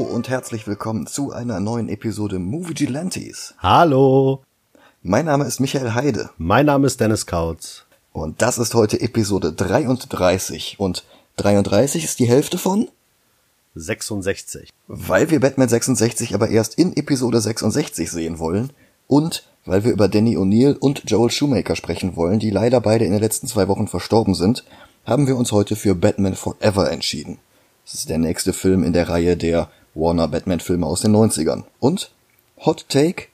Hallo und herzlich willkommen zu einer neuen Episode Movie Gelantes. Hallo, Mein Name ist Michael Heide mein Name ist Dennis Kautz. und das ist heute Episode 33 und 33 ist die Hälfte von, 66. weil wir Batman 66 aber erst in Episode 66 sehen wollen und weil wir über Danny O'Neill und Joel Shoemaker sprechen wollen, die leider beide in den letzten zwei Wochen verstorben sind, haben wir uns heute für Batman Forever entschieden. Das ist der nächste Film in der Reihe der Warner Batman Filme aus den 90ern. Und Hot Take,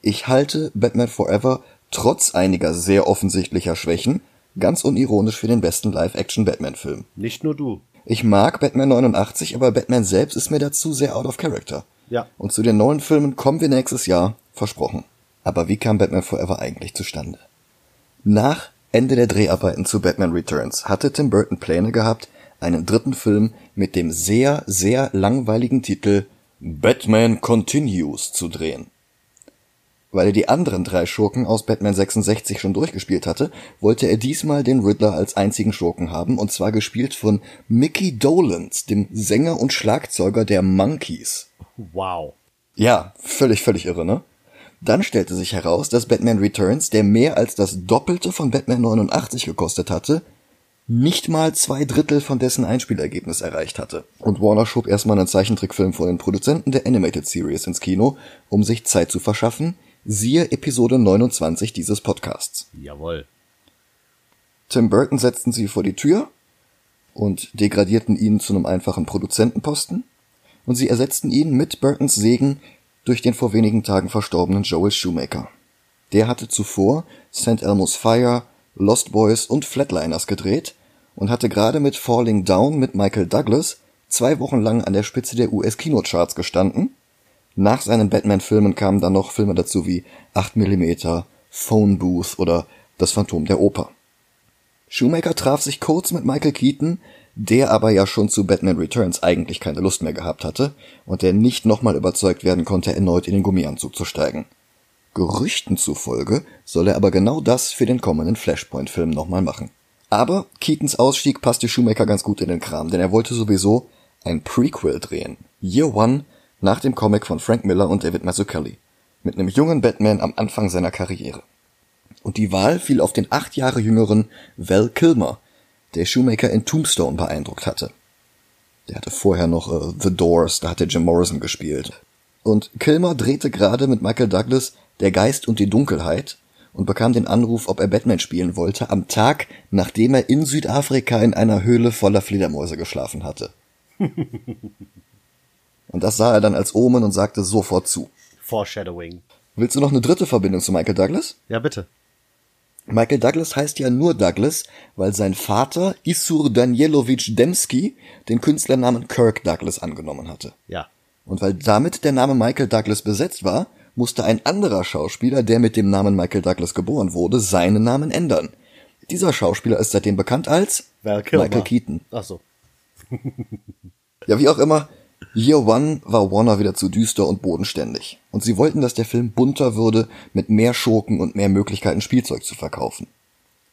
ich halte Batman Forever trotz einiger sehr offensichtlicher Schwächen ganz unironisch für den besten Live-Action Batman-Film. Nicht nur du. Ich mag Batman 89, aber Batman selbst ist mir dazu sehr out of character. Ja. Und zu den neuen Filmen kommen wir nächstes Jahr, versprochen. Aber wie kam Batman Forever eigentlich zustande? Nach Ende der Dreharbeiten zu Batman Returns hatte Tim Burton Pläne gehabt, einen dritten Film mit dem sehr, sehr langweiligen Titel Batman Continues zu drehen. Weil er die anderen drei Schurken aus Batman 66 schon durchgespielt hatte, wollte er diesmal den Riddler als einzigen Schurken haben, und zwar gespielt von Mickey Dolenz, dem Sänger und Schlagzeuger der Monkeys. Wow. Ja, völlig, völlig irre, ne? Dann stellte sich heraus, dass Batman Returns, der mehr als das Doppelte von Batman 89 gekostet hatte, nicht mal zwei Drittel von dessen Einspielergebnis erreicht hatte. Und Warner schob erstmal einen Zeichentrickfilm von den Produzenten der Animated Series ins Kino, um sich Zeit zu verschaffen, siehe Episode 29 dieses Podcasts. Jawohl. Tim Burton setzten sie vor die Tür und degradierten ihn zu einem einfachen Produzentenposten und sie ersetzten ihn mit Burtons Segen durch den vor wenigen Tagen verstorbenen Joel Shoemaker. Der hatte zuvor St. Elmo's Fire, Lost Boys und Flatliners gedreht und hatte gerade mit Falling Down mit Michael Douglas zwei Wochen lang an der Spitze der US-Kinocharts gestanden. Nach seinen Batman-Filmen kamen dann noch Filme dazu wie 8mm, Phone Booth oder Das Phantom der Oper. Shoemaker traf sich kurz mit Michael Keaton, der aber ja schon zu Batman Returns eigentlich keine Lust mehr gehabt hatte und der nicht nochmal überzeugt werden konnte, erneut in den Gummianzug zu steigen. Gerüchten zufolge soll er aber genau das für den kommenden Flashpoint-Film nochmal machen. Aber Keatons Ausstieg passte Shoemaker ganz gut in den Kram, denn er wollte sowieso ein Prequel drehen. Year One nach dem Comic von Frank Miller und David Mazzucchelli. Mit einem jungen Batman am Anfang seiner Karriere. Und die Wahl fiel auf den acht Jahre jüngeren Val Kilmer, der Shoemaker in Tombstone beeindruckt hatte. Der hatte vorher noch äh, The Doors, da hatte Jim Morrison gespielt. Und Kilmer drehte gerade mit Michael Douglas Der Geist und die Dunkelheit und bekam den Anruf, ob er Batman spielen wollte, am Tag, nachdem er in Südafrika in einer Höhle voller Fledermäuse geschlafen hatte. und das sah er dann als Omen und sagte sofort zu. Foreshadowing. Willst du noch eine dritte Verbindung zu Michael Douglas? Ja, bitte. Michael Douglas heißt ja nur Douglas, weil sein Vater Isur Danielowitsch Dembski den Künstlernamen Kirk Douglas angenommen hatte. Ja. Und weil damit der Name Michael Douglas besetzt war, musste ein anderer Schauspieler, der mit dem Namen Michael Douglas geboren wurde, seinen Namen ändern. Dieser Schauspieler ist seitdem bekannt als. Michael Keaton. Ach so. Ja, wie auch immer, Year One war Warner wieder zu düster und bodenständig. Und sie wollten, dass der Film bunter würde, mit mehr Schurken und mehr Möglichkeiten Spielzeug zu verkaufen.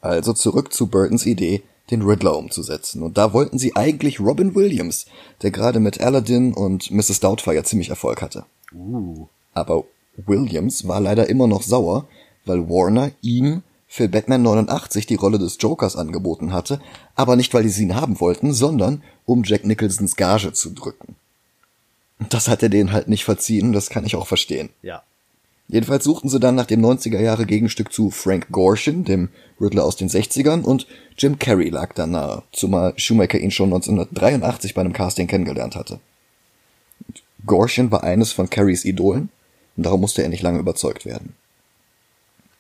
Also zurück zu Burtons Idee, den Riddler umzusetzen. Und da wollten sie eigentlich Robin Williams, der gerade mit Aladdin und Mrs. Doubtfire ziemlich Erfolg hatte. Uh. Aber Williams war leider immer noch sauer, weil Warner ihm für Batman 89 die Rolle des Jokers angeboten hatte, aber nicht weil sie ihn haben wollten, sondern um Jack Nicholsons Gage zu drücken. Das hat er denen halt nicht verziehen, das kann ich auch verstehen. Ja. Jedenfalls suchten sie dann nach dem 90er Jahre Gegenstück zu Frank Gorshin, dem Riddler aus den 60ern, und Jim Carrey lag da nahe, zumal Schumacher ihn schon 1983 bei einem Casting kennengelernt hatte. Gorshin war eines von Carreys Idolen, und darum musste er nicht lange überzeugt werden.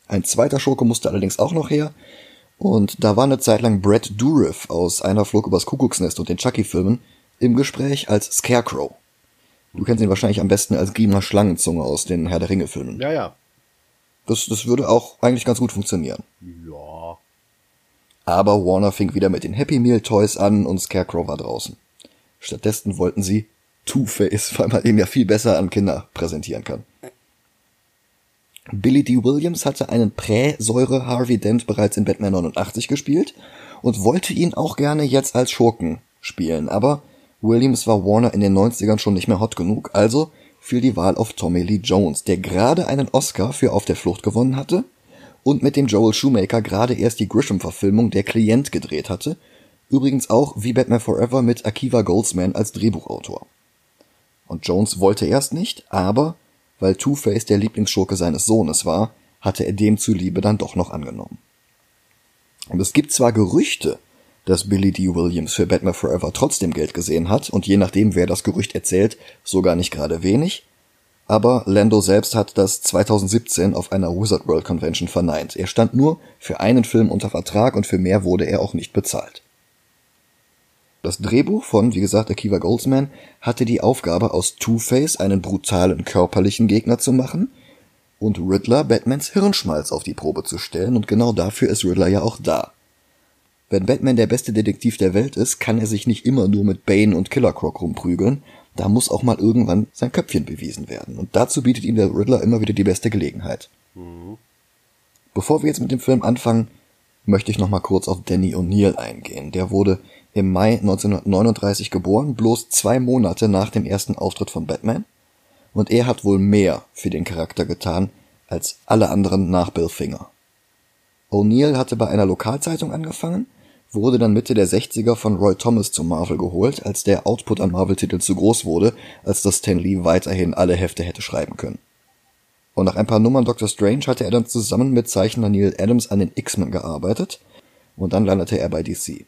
Ein zweiter Schurke musste allerdings auch noch her, und da war eine Zeit lang Brad Dourif aus Einer flog übers Kuckucksnest und den Chucky-Filmen im Gespräch als Scarecrow. Du kennst ihn wahrscheinlich am besten als Giemer Schlangenzunge aus den Herr der Ringe-Filmen. Ja, ja. Das, das würde auch eigentlich ganz gut funktionieren. Ja. Aber Warner fing wieder mit den Happy Meal Toys an und Scarecrow war draußen. Stattdessen wollten sie Two-Face, weil man ihn ja viel besser an Kinder präsentieren kann. Billy D. Williams hatte einen Prä-Säure Harvey Dent bereits in Batman 89 gespielt und wollte ihn auch gerne jetzt als Schurken spielen, aber Williams war Warner in den 90ern schon nicht mehr hot genug, also fiel die Wahl auf Tommy Lee Jones, der gerade einen Oscar für Auf der Flucht gewonnen hatte und mit dem Joel Shoemaker gerade erst die Grisham-Verfilmung Der Klient gedreht hatte, übrigens auch wie Batman Forever mit Akiva Goldsman als Drehbuchautor. Und Jones wollte erst nicht, aber weil Two-Face der Lieblingsschurke seines Sohnes war, hatte er dem zuliebe dann doch noch angenommen. Und es gibt zwar Gerüchte, dass Billy D. Williams für Batman Forever trotzdem Geld gesehen hat und je nachdem, wer das Gerücht erzählt, sogar nicht gerade wenig, aber Lando selbst hat das 2017 auf einer Wizard World Convention verneint. Er stand nur für einen Film unter Vertrag und für mehr wurde er auch nicht bezahlt. Das Drehbuch von, wie gesagt, Akiva Goldsman hatte die Aufgabe, aus Two-Face einen brutalen körperlichen Gegner zu machen und Riddler Batmans Hirnschmalz auf die Probe zu stellen und genau dafür ist Riddler ja auch da. Wenn Batman der beste Detektiv der Welt ist, kann er sich nicht immer nur mit Bane und Killer Croc rumprügeln, da muss auch mal irgendwann sein Köpfchen bewiesen werden und dazu bietet ihm der Riddler immer wieder die beste Gelegenheit. Mhm. Bevor wir jetzt mit dem Film anfangen, möchte ich noch mal kurz auf Danny O'Neill eingehen. Der wurde im Mai 1939 geboren, bloß zwei Monate nach dem ersten Auftritt von Batman. Und er hat wohl mehr für den Charakter getan als alle anderen nach Bill Finger. O'Neill hatte bei einer Lokalzeitung angefangen, wurde dann Mitte der 60er von Roy Thomas zu Marvel geholt, als der Output an Marvel-Titeln zu groß wurde, als dass Stan Lee weiterhin alle Hefte hätte schreiben können. Und nach ein paar Nummern Doctor Strange hatte er dann zusammen mit Zeichner Neil Adams an den X-Men gearbeitet und dann landete er bei DC.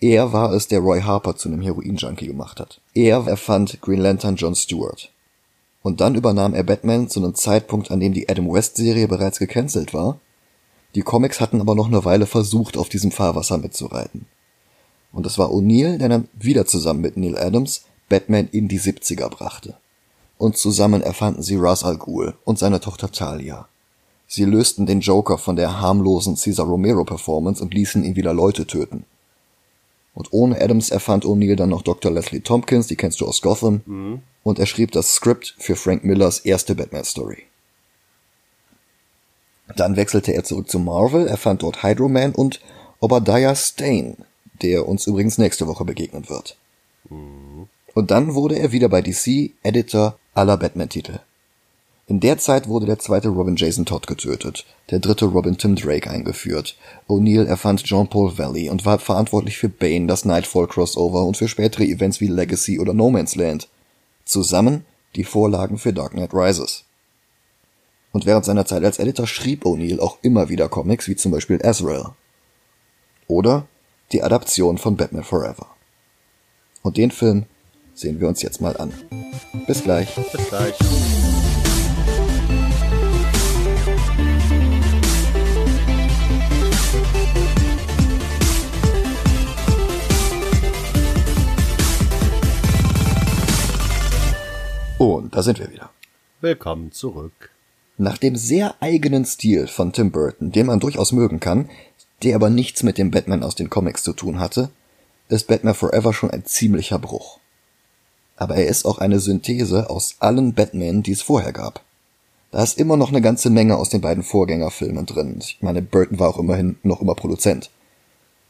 Er war es, der Roy Harper zu einem Heroin-Junkie gemacht hat. Er erfand Green Lantern John Stewart. Und dann übernahm er Batman zu einem Zeitpunkt, an dem die Adam West-Serie bereits gecancelt war. Die Comics hatten aber noch eine Weile versucht, auf diesem Fahrwasser mitzureiten. Und es war O'Neill, der dann wieder zusammen mit Neil Adams Batman in die 70er brachte. Und zusammen erfanden sie Ra's al Ghul und seine Tochter Talia. Sie lösten den Joker von der harmlosen Cesar Romero Performance und ließen ihn wieder Leute töten. Und ohne Adams erfand O'Neill dann noch Dr. Leslie Tompkins, die kennst du aus Gotham, mhm. und er schrieb das Skript für Frank Millers erste Batman-Story. Dann wechselte er zurück zu Marvel, erfand dort Hydro Man und Obadiah Stane, der uns übrigens nächste Woche begegnen wird. Mhm. Und dann wurde er wieder bei DC Editor aller Batman-Titel. In der Zeit wurde der zweite Robin Jason Todd getötet, der dritte Robin Tim Drake eingeführt. O'Neill erfand Jean-Paul Valley und war verantwortlich für Bane, das Nightfall Crossover und für spätere Events wie Legacy oder No Man's Land. Zusammen die Vorlagen für Dark Knight Rises. Und während seiner Zeit als Editor schrieb O'Neill auch immer wieder Comics wie zum Beispiel Azrael. Oder die Adaption von Batman Forever. Und den Film sehen wir uns jetzt mal an. Bis gleich. Bis gleich. Und da sind wir wieder. Willkommen zurück. Nach dem sehr eigenen Stil von Tim Burton, den man durchaus mögen kann, der aber nichts mit dem Batman aus den Comics zu tun hatte, ist Batman Forever schon ein ziemlicher Bruch. Aber er ist auch eine Synthese aus allen Batman, die es vorher gab. Da ist immer noch eine ganze Menge aus den beiden Vorgängerfilmen drin. Ich meine, Burton war auch immerhin noch immer Produzent.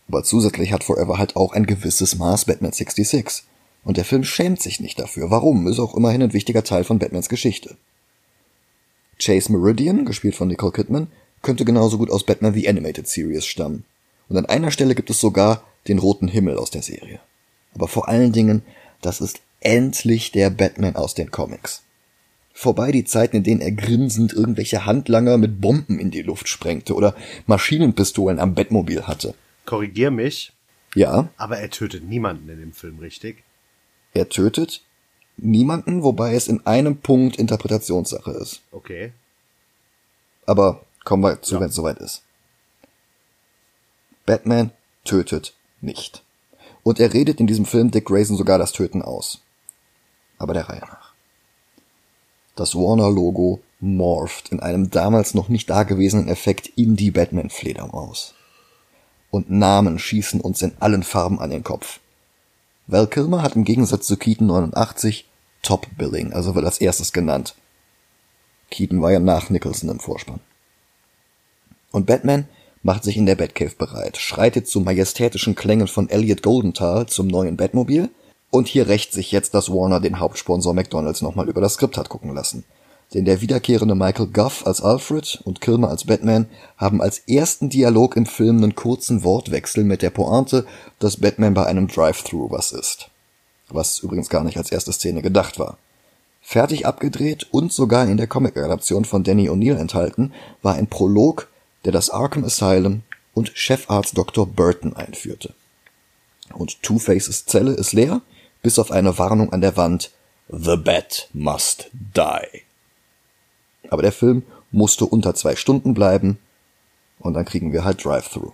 Aber zusätzlich hat Forever halt auch ein gewisses Maß Batman 66. Und der Film schämt sich nicht dafür. Warum? Ist auch immerhin ein wichtiger Teil von Batmans Geschichte. Chase Meridian, gespielt von Nicole Kidman, könnte genauso gut aus Batman The Animated Series stammen. Und an einer Stelle gibt es sogar den roten Himmel aus der Serie. Aber vor allen Dingen, das ist endlich der Batman aus den Comics. Vorbei die Zeiten, in denen er grinsend irgendwelche Handlanger mit Bomben in die Luft sprengte oder Maschinenpistolen am Bettmobil hatte. Korrigier mich. Ja. Aber er tötet niemanden in dem Film, richtig? Er tötet niemanden, wobei es in einem Punkt Interpretationssache ist. Okay. Aber kommen wir zu, ja. wenn es soweit ist. Batman tötet nicht. Und er redet in diesem Film Dick Grayson sogar das Töten aus. Aber der Reihe nach. Das Warner-Logo morpht in einem damals noch nicht dagewesenen Effekt in die Batman-Fledermaus. Und Namen schießen uns in allen Farben an den Kopf. Val Kilmer hat im Gegensatz zu Keaton 89 Top Billing, also wird als erstes genannt. Keaton war ja nach Nicholson im Vorspann. Und Batman macht sich in der Batcave bereit, schreitet zu majestätischen Klängen von Elliot Goldenthal zum neuen Batmobil Und hier rächt sich jetzt, dass Warner den Hauptsponsor McDonalds nochmal über das Skript hat gucken lassen. Denn der wiederkehrende Michael Guff als Alfred und Kilmer als Batman haben als ersten Dialog im Film einen kurzen Wortwechsel mit der Pointe, dass Batman bei einem Drive-Thru was ist. Was übrigens gar nicht als erste Szene gedacht war. Fertig abgedreht und sogar in der Comic-Adaption von Danny O'Neill enthalten, war ein Prolog, der das Arkham Asylum und Chefarzt Dr. Burton einführte. Und Two-Faces Zelle ist leer, bis auf eine Warnung an der Wand The Bat must die. Aber der Film musste unter zwei Stunden bleiben und dann kriegen wir halt Drive-Thru.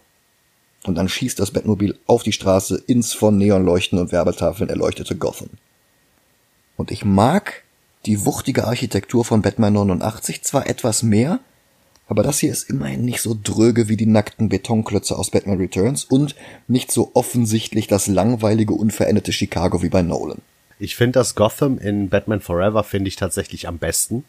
Und dann schießt das Bettmobil auf die Straße ins von Neonleuchten und Werbetafeln erleuchtete Gotham. Und ich mag die wuchtige Architektur von Batman 89 zwar etwas mehr, aber das hier ist immerhin nicht so dröge wie die nackten Betonklötze aus Batman Returns und nicht so offensichtlich das langweilige, unveränderte Chicago wie bei Nolan. Ich finde das Gotham in Batman Forever finde ich tatsächlich am besten.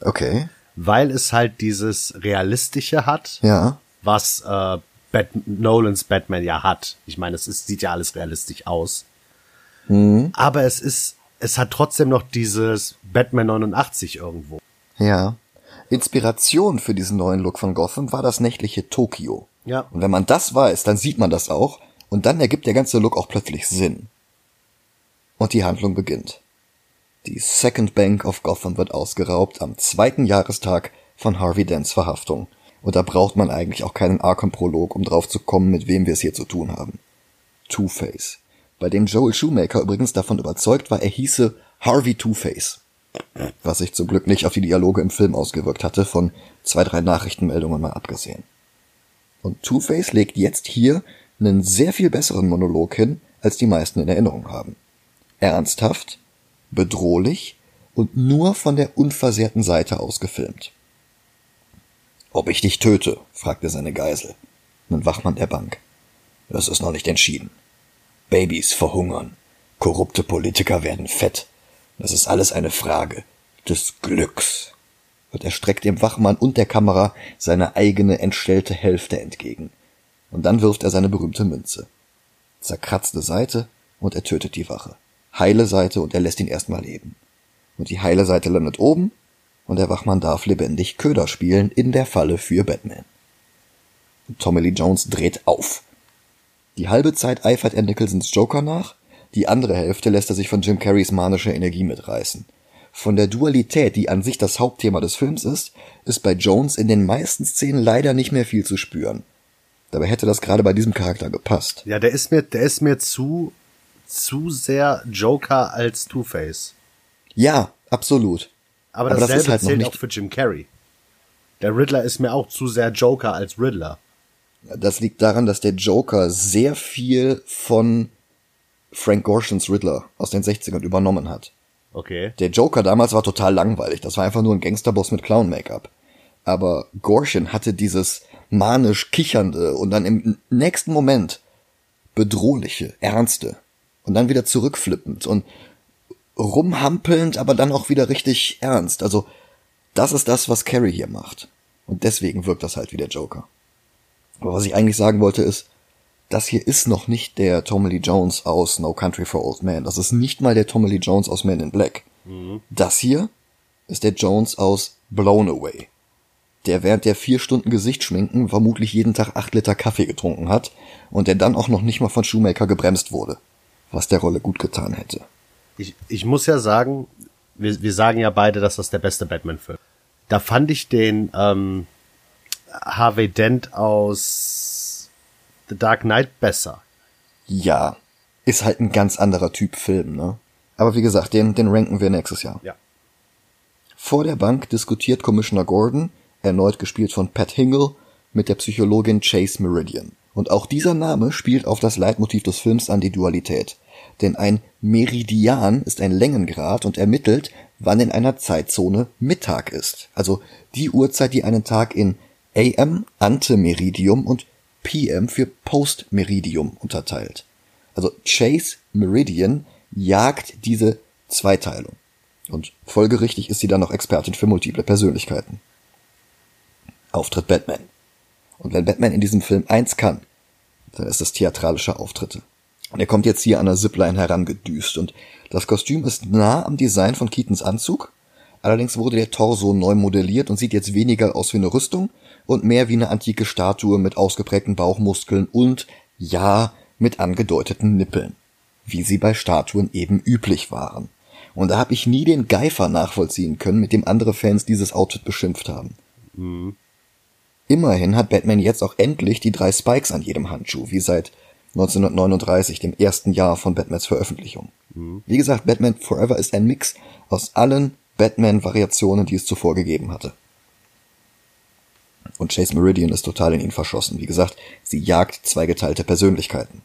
Okay. Weil es halt dieses Realistische hat, Ja. was äh, Bat Nolans Batman ja hat. Ich meine, es ist, sieht ja alles realistisch aus. Aber es ist, es hat trotzdem noch dieses Batman 89 irgendwo. Ja. Inspiration für diesen neuen Look von Gotham war das nächtliche Tokio. Ja. Und wenn man das weiß, dann sieht man das auch und dann ergibt der ganze Look auch plötzlich Sinn. Und die Handlung beginnt. Die Second Bank of Gotham wird ausgeraubt am zweiten Jahrestag von Harvey Dents Verhaftung. Und da braucht man eigentlich auch keinen Arkham-Prolog, um drauf zu kommen, mit wem wir es hier zu tun haben. Two-Face. Bei dem Joel Shoemaker übrigens davon überzeugt war, er hieße Harvey Two-Face. Was sich zum Glück nicht auf die Dialoge im Film ausgewirkt hatte, von zwei, drei Nachrichtenmeldungen mal abgesehen. Und Two-Face legt jetzt hier einen sehr viel besseren Monolog hin, als die meisten in Erinnerung haben. Ernsthaft, bedrohlich und nur von der unversehrten Seite aus gefilmt. Ob ich dich töte? fragte seine Geisel, ein Wachmann der Bank. Das ist noch nicht entschieden. Babys verhungern, korrupte Politiker werden fett. Das ist alles eine Frage des Glücks. Und er streckt dem Wachmann und der Kamera seine eigene entstellte Hälfte entgegen. Und dann wirft er seine berühmte Münze. Zerkratzte Seite und er tötet die Wache. Heile Seite und er lässt ihn erstmal leben. Und die heile Seite landet oben und der Wachmann darf lebendig Köder spielen in der Falle für Batman. Und Tommy Lee Jones dreht auf. Die halbe Zeit eifert er Nicholsons Joker nach, die andere Hälfte lässt er sich von Jim Carreys manischer Energie mitreißen. Von der Dualität, die an sich das Hauptthema des Films ist, ist bei Jones in den meisten Szenen leider nicht mehr viel zu spüren. Dabei hätte das gerade bei diesem Charakter gepasst. Ja, der ist mir, der ist mir zu, zu sehr Joker als Two-Face. Ja, absolut. Aber, Aber das dasselbe ist halt zählt nicht- auch für Jim Carrey. Der Riddler ist mir auch zu sehr Joker als Riddler. Das liegt daran, dass der Joker sehr viel von Frank Gorshans Riddler aus den 60ern übernommen hat. Okay. Der Joker damals war total langweilig. Das war einfach nur ein Gangsterboss mit Clown-Make-up. Aber Gorshin hatte dieses manisch kichernde und dann im nächsten Moment bedrohliche, ernste und dann wieder zurückflippend und rumhampelnd, aber dann auch wieder richtig ernst. Also das ist das, was Carrie hier macht. Und deswegen wirkt das halt wie der Joker. Aber was ich eigentlich sagen wollte ist, das hier ist noch nicht der Tommy Lee Jones aus No Country for Old Men. Das ist nicht mal der Tommy Lee Jones aus Men in Black. Das hier ist der Jones aus Blown Away. Der während der vier Stunden Gesichtsschminken vermutlich jeden Tag acht Liter Kaffee getrunken hat und der dann auch noch nicht mal von Shoemaker gebremst wurde. Was der Rolle gut getan hätte. Ich, ich muss ja sagen, wir, wir sagen ja beide, dass das der beste Batman-Film. Da fand ich den ähm, Harvey Dent aus The Dark Knight besser. Ja, ist halt ein ganz anderer Typ Film, ne? Aber wie gesagt, den, den ranken wir nächstes Jahr. Ja. Vor der Bank diskutiert Commissioner Gordon, erneut gespielt von Pat Hingle, mit der Psychologin Chase Meridian. Und auch dieser Name spielt auf das Leitmotiv des Films an die Dualität. Denn ein Meridian ist ein Längengrad und ermittelt, wann in einer Zeitzone Mittag ist. Also die Uhrzeit, die einen Tag in AM, Antemeridium und PM für Postmeridium unterteilt. Also Chase Meridian jagt diese Zweiteilung. Und folgerichtig ist sie dann noch Expertin für multiple Persönlichkeiten. Auftritt Batman. Und wenn Batman in diesem Film eins kann, dann ist es theatralische Auftritte. Und er kommt jetzt hier an der Zipline herangedüst und das Kostüm ist nah am Design von Keatons Anzug. Allerdings wurde der Torso neu modelliert und sieht jetzt weniger aus wie eine Rüstung und mehr wie eine antike Statue mit ausgeprägten Bauchmuskeln und, ja, mit angedeuteten Nippeln. Wie sie bei Statuen eben üblich waren. Und da habe ich nie den Geifer nachvollziehen können, mit dem andere Fans dieses Outfit beschimpft haben. Mhm. Immerhin hat Batman jetzt auch endlich die drei Spikes an jedem Handschuh, wie seit 1939, dem ersten Jahr von Batmans Veröffentlichung. Mhm. Wie gesagt, Batman Forever ist ein Mix aus allen Batman-Variationen, die es zuvor gegeben hatte. Und Chase Meridian ist total in ihn verschossen. Wie gesagt, sie jagt zweigeteilte Persönlichkeiten.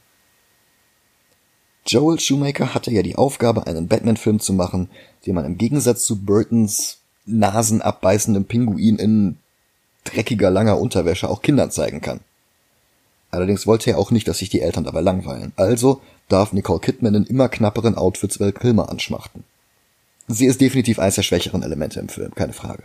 Joel Shoemaker hatte ja die Aufgabe, einen Batman-Film zu machen, den man im Gegensatz zu Burtons nasenabbeißendem Pinguin in dreckiger langer Unterwäsche auch Kindern zeigen kann. Allerdings wollte er auch nicht, dass sich die Eltern dabei langweilen. Also darf Nicole Kidman in immer knapperen Outfits Val Kilmer anschmachten. Sie ist definitiv eines der schwächeren Elemente im Film, keine Frage.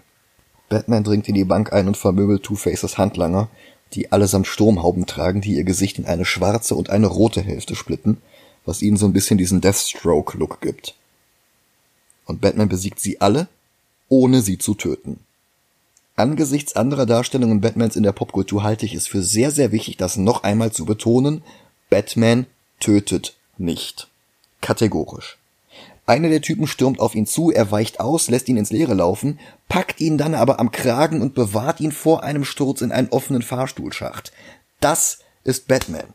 Batman dringt in die Bank ein und vermöbelt Two-Faces Handlanger, die allesamt Sturmhauben tragen, die ihr Gesicht in eine schwarze und eine rote Hälfte splitten, was ihnen so ein bisschen diesen Deathstroke-Look gibt. Und Batman besiegt sie alle, ohne sie zu töten. Angesichts anderer Darstellungen Batmans in der Popkultur halte ich es für sehr, sehr wichtig, das noch einmal zu betonen. Batman tötet nicht. Kategorisch. Einer der Typen stürmt auf ihn zu, er weicht aus, lässt ihn ins Leere laufen, packt ihn dann aber am Kragen und bewahrt ihn vor einem Sturz in einen offenen Fahrstuhlschacht. Das ist Batman.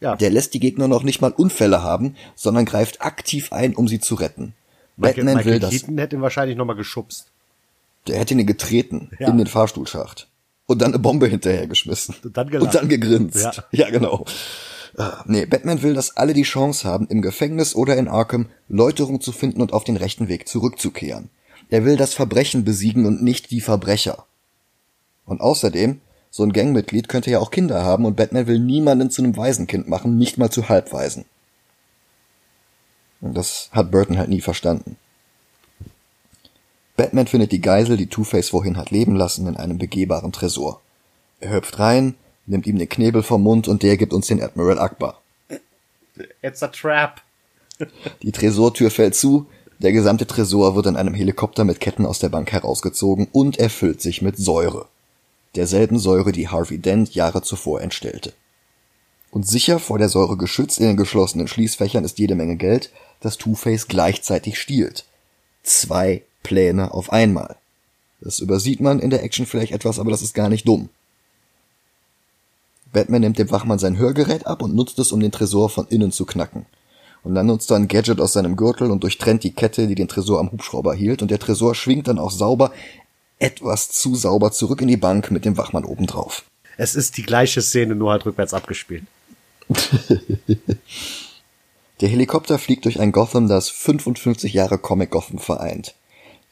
Ja. Der lässt die Gegner noch nicht mal Unfälle haben, sondern greift aktiv ein, um sie zu retten. Michael, Batman Michael will das. Keaton hätte ihn wahrscheinlich noch mal geschubst. Der hätte ihn getreten ja. in den Fahrstuhlschacht und dann eine Bombe hinterhergeschmissen und dann, und dann gegrinst. Ja, ja genau. Uh, nee, Batman will, dass alle die Chance haben, im Gefängnis oder in Arkham Läuterung zu finden und auf den rechten Weg zurückzukehren. Er will das Verbrechen besiegen und nicht die Verbrecher. Und außerdem, so ein Gangmitglied könnte ja auch Kinder haben und Batman will niemanden zu einem Waisenkind machen, nicht mal zu Halbwaisen. Und das hat Burton halt nie verstanden. Batman findet die Geisel, die Two-Face vorhin hat leben lassen, in einem begehbaren Tresor. Er hüpft rein, nimmt ihm den Knebel vom Mund und der gibt uns den Admiral Akbar. It's a trap. Die Tresortür fällt zu, der gesamte Tresor wird in einem Helikopter mit Ketten aus der Bank herausgezogen und erfüllt sich mit Säure. Derselben Säure, die Harvey Dent Jahre zuvor entstellte. Und sicher vor der Säure geschützt in den geschlossenen Schließfächern ist jede Menge Geld, das Two-Face gleichzeitig stiehlt. Zwei Pläne auf einmal. Das übersieht man in der Action vielleicht etwas, aber das ist gar nicht dumm. Batman nimmt dem Wachmann sein Hörgerät ab und nutzt es, um den Tresor von innen zu knacken. Und dann nutzt er ein Gadget aus seinem Gürtel und durchtrennt die Kette, die den Tresor am Hubschrauber hielt, und der Tresor schwingt dann auch sauber, etwas zu sauber zurück in die Bank mit dem Wachmann obendrauf. Es ist die gleiche Szene, nur halt rückwärts abgespielt. der Helikopter fliegt durch ein Gotham, das 55 Jahre Comic Gotham vereint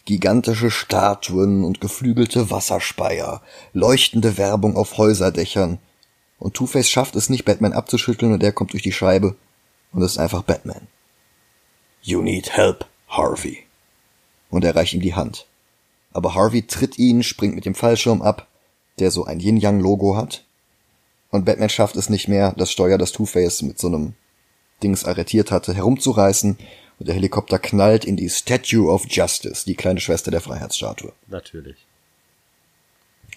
gigantische Statuen und geflügelte Wasserspeier, leuchtende Werbung auf Häuserdächern. Und Two-Face schafft es nicht, Batman abzuschütteln und er kommt durch die Scheibe und ist einfach Batman. You need help, Harvey. Und er reicht ihm die Hand. Aber Harvey tritt ihn, springt mit dem Fallschirm ab, der so ein Yin-Yang-Logo hat. Und Batman schafft es nicht mehr, das Steuer, das Two-Face mit so einem Dings arretiert hatte, herumzureißen und der Helikopter knallt in die Statue of Justice, die kleine Schwester der Freiheitsstatue. Natürlich.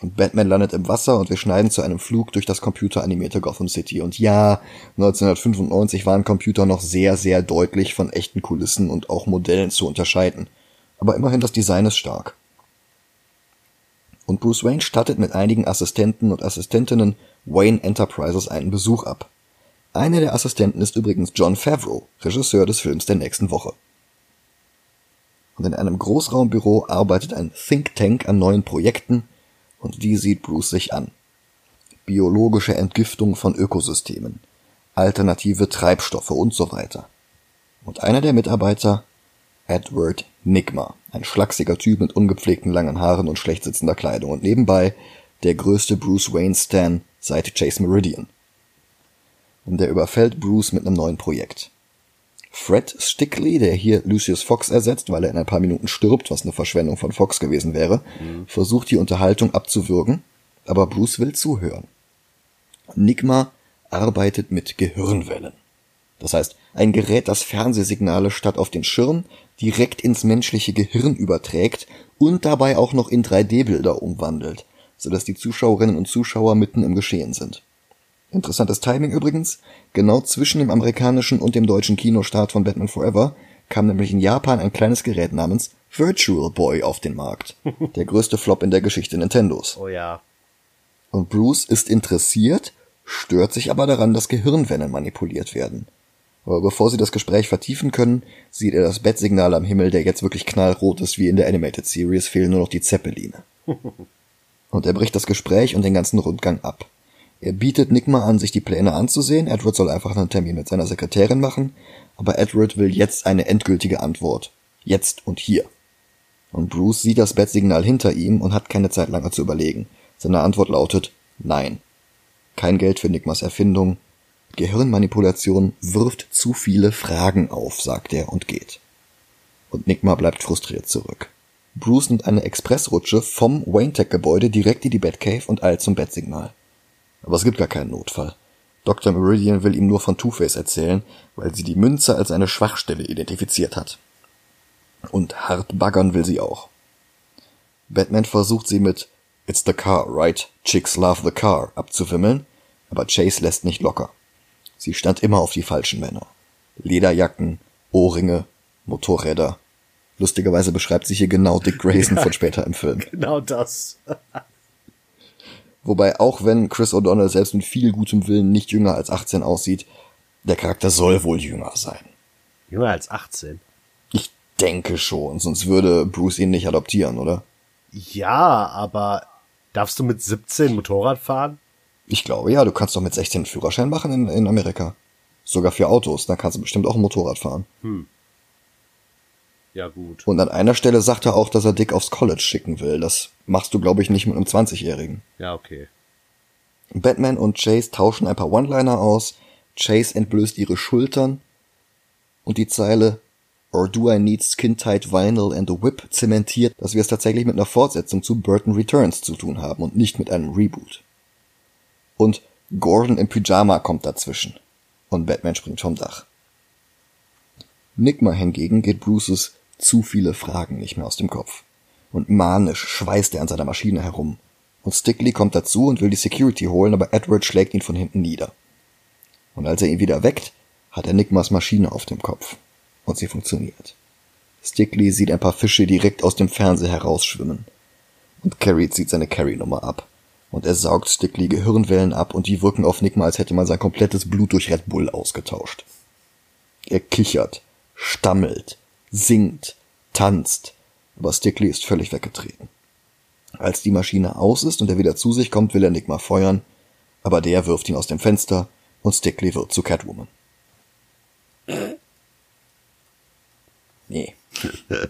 Und Batman landet im Wasser und wir schneiden zu einem Flug durch das computeranimierte Gotham City. Und ja, 1995 waren Computer noch sehr, sehr deutlich von echten Kulissen und auch Modellen zu unterscheiden. Aber immerhin das Design ist stark. Und Bruce Wayne stattet mit einigen Assistenten und Assistentinnen Wayne Enterprises einen Besuch ab. Einer der Assistenten ist übrigens John Favreau, Regisseur des Films der nächsten Woche. Und in einem Großraumbüro arbeitet ein Think Tank an neuen Projekten und die sieht Bruce sich an. Biologische Entgiftung von Ökosystemen, alternative Treibstoffe und so weiter. Und einer der Mitarbeiter, Edward Nigma, ein schlachsiger Typ mit ungepflegten langen Haaren und schlecht sitzender Kleidung und nebenbei der größte Bruce Wayne Stan seit Chase Meridian und der überfällt Bruce mit einem neuen Projekt. Fred Stickley, der hier Lucius Fox ersetzt, weil er in ein paar Minuten stirbt, was eine Verschwendung von Fox gewesen wäre, mhm. versucht die Unterhaltung abzuwürgen, aber Bruce will zuhören. Nigma arbeitet mit Gehirnwellen. Das heißt, ein Gerät, das Fernsehsignale statt auf den Schirm direkt ins menschliche Gehirn überträgt und dabei auch noch in 3D-Bilder umwandelt, sodass die Zuschauerinnen und Zuschauer mitten im Geschehen sind. Interessantes Timing übrigens, genau zwischen dem amerikanischen und dem deutschen Kinostart von Batman Forever kam nämlich in Japan ein kleines Gerät namens Virtual Boy auf den Markt. Der größte Flop in der Geschichte Nintendos. Oh ja. Und Bruce ist interessiert, stört sich aber daran, dass Gehirnwellen manipuliert werden. Aber bevor sie das Gespräch vertiefen können, sieht er das Bettsignal am Himmel, der jetzt wirklich knallrot ist wie in der Animated Series, fehlen nur noch die Zeppeline. und er bricht das Gespräch und den ganzen Rundgang ab. Er bietet Nigma an, sich die Pläne anzusehen, Edward soll einfach einen Termin mit seiner Sekretärin machen, aber Edward will jetzt eine endgültige Antwort. Jetzt und hier. Und Bruce sieht das Bettsignal hinter ihm und hat keine Zeit lange zu überlegen. Seine Antwort lautet Nein. Kein Geld für Nigmas Erfindung, Gehirnmanipulation wirft zu viele Fragen auf, sagt er und geht. Und Nigma bleibt frustriert zurück. Bruce nimmt eine Expressrutsche vom Wayne Tech Gebäude direkt in die Batcave und eilt zum Bettsignal. Aber es gibt gar keinen Notfall. Dr. Meridian will ihm nur von Two-Face erzählen, weil sie die Münze als eine Schwachstelle identifiziert hat. Und hart baggern will sie auch. Batman versucht sie mit It's the car, right? Chicks love the car abzuwimmeln, aber Chase lässt nicht locker. Sie stand immer auf die falschen Männer. Lederjacken, Ohrringe, Motorräder. Lustigerweise beschreibt sie hier genau Dick Grayson von später im Film. Genau das. Wobei auch wenn Chris O'Donnell selbst mit viel gutem Willen nicht jünger als 18 aussieht, der Charakter soll wohl jünger sein. Jünger als 18? Ich denke schon, sonst würde Bruce ihn nicht adoptieren, oder? Ja, aber darfst du mit 17 Motorrad fahren? Ich glaube ja, du kannst doch mit 16 einen Führerschein machen in, in Amerika. Sogar für Autos, dann kannst du bestimmt auch ein Motorrad fahren. Hm. Ja, gut. Und an einer Stelle sagt er auch, dass er Dick aufs College schicken will. Das machst du, glaube ich, nicht mit einem 20-Jährigen. Ja, okay. Batman und Chase tauschen ein paar One-Liner aus. Chase entblößt ihre Schultern. Und die Zeile Or do I need skin-tight vinyl and a whip zementiert, dass wir es tatsächlich mit einer Fortsetzung zu Burton Returns zu tun haben und nicht mit einem Reboot. Und Gordon im Pyjama kommt dazwischen. Und Batman springt vom Dach. Nigma hingegen geht Bruces zu viele Fragen nicht mehr aus dem Kopf. Und manisch schweißt er an seiner Maschine herum. Und Stickley kommt dazu und will die Security holen, aber Edward schlägt ihn von hinten nieder. Und als er ihn wieder weckt, hat er Nigmas Maschine auf dem Kopf. Und sie funktioniert. Stickley sieht ein paar Fische direkt aus dem Fernseher herausschwimmen. Und Carrie zieht seine Carry-Nummer ab. Und er saugt Stickley Gehirnwellen ab und die wirken auf Nigma, als hätte man sein komplettes Blut durch Red Bull ausgetauscht. Er kichert, stammelt, singt, tanzt, aber Stickley ist völlig weggetreten. Als die Maschine aus ist und er wieder zu sich kommt, will er mal feuern, aber der wirft ihn aus dem Fenster und Stickley wird zu Catwoman. Nee.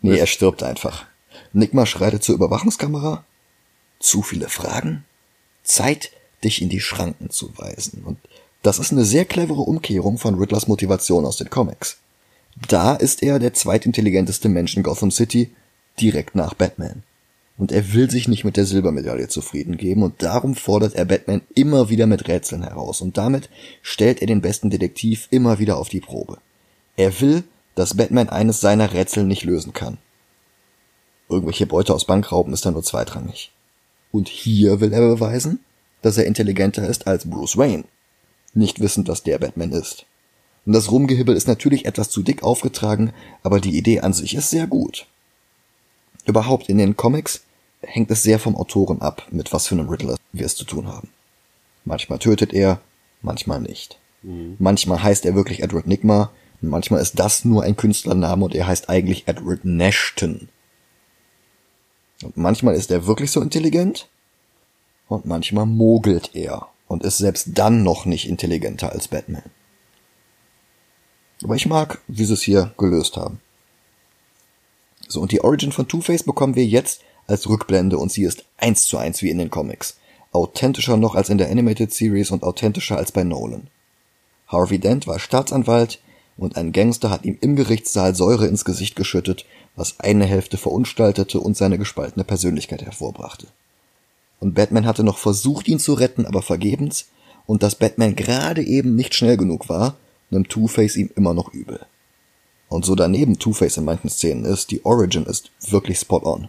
Nee, er stirbt einfach. Nigma schreitet zur Überwachungskamera. Zu viele Fragen? Zeit, dich in die Schranken zu weisen. Und das ist eine sehr clevere Umkehrung von Riddlers Motivation aus den Comics. Da ist er der zweitintelligenteste Mensch in Gotham City, direkt nach Batman. Und er will sich nicht mit der Silbermedaille zufrieden geben und darum fordert er Batman immer wieder mit Rätseln heraus und damit stellt er den besten Detektiv immer wieder auf die Probe. Er will, dass Batman eines seiner Rätsel nicht lösen kann. Irgendwelche Beute aus Bankrauben ist dann nur zweitrangig. Und hier will er beweisen, dass er intelligenter ist als Bruce Wayne, nicht wissend, dass der Batman ist. Und das Rumgehibbel ist natürlich etwas zu dick aufgetragen, aber die Idee an sich ist sehr gut. Überhaupt in den Comics hängt es sehr vom Autoren ab, mit was für einem Riddler wir es zu tun haben. Manchmal tötet er, manchmal nicht. Mhm. Manchmal heißt er wirklich Edward Nigma, manchmal ist das nur ein Künstlername und er heißt eigentlich Edward Nashton. Und manchmal ist er wirklich so intelligent und manchmal mogelt er und ist selbst dann noch nicht intelligenter als Batman. Aber ich mag, wie sie es hier gelöst haben. So, und die Origin von Two-Face bekommen wir jetzt als Rückblende und sie ist eins zu eins wie in den Comics. Authentischer noch als in der Animated Series und authentischer als bei Nolan. Harvey Dent war Staatsanwalt und ein Gangster hat ihm im Gerichtssaal Säure ins Gesicht geschüttet, was eine Hälfte verunstaltete und seine gespaltene Persönlichkeit hervorbrachte. Und Batman hatte noch versucht, ihn zu retten, aber vergebens, und dass Batman gerade eben nicht schnell genug war, nimmt Two-Face ihm immer noch übel. Und so daneben Two-Face in manchen Szenen ist, die Origin ist wirklich spot on.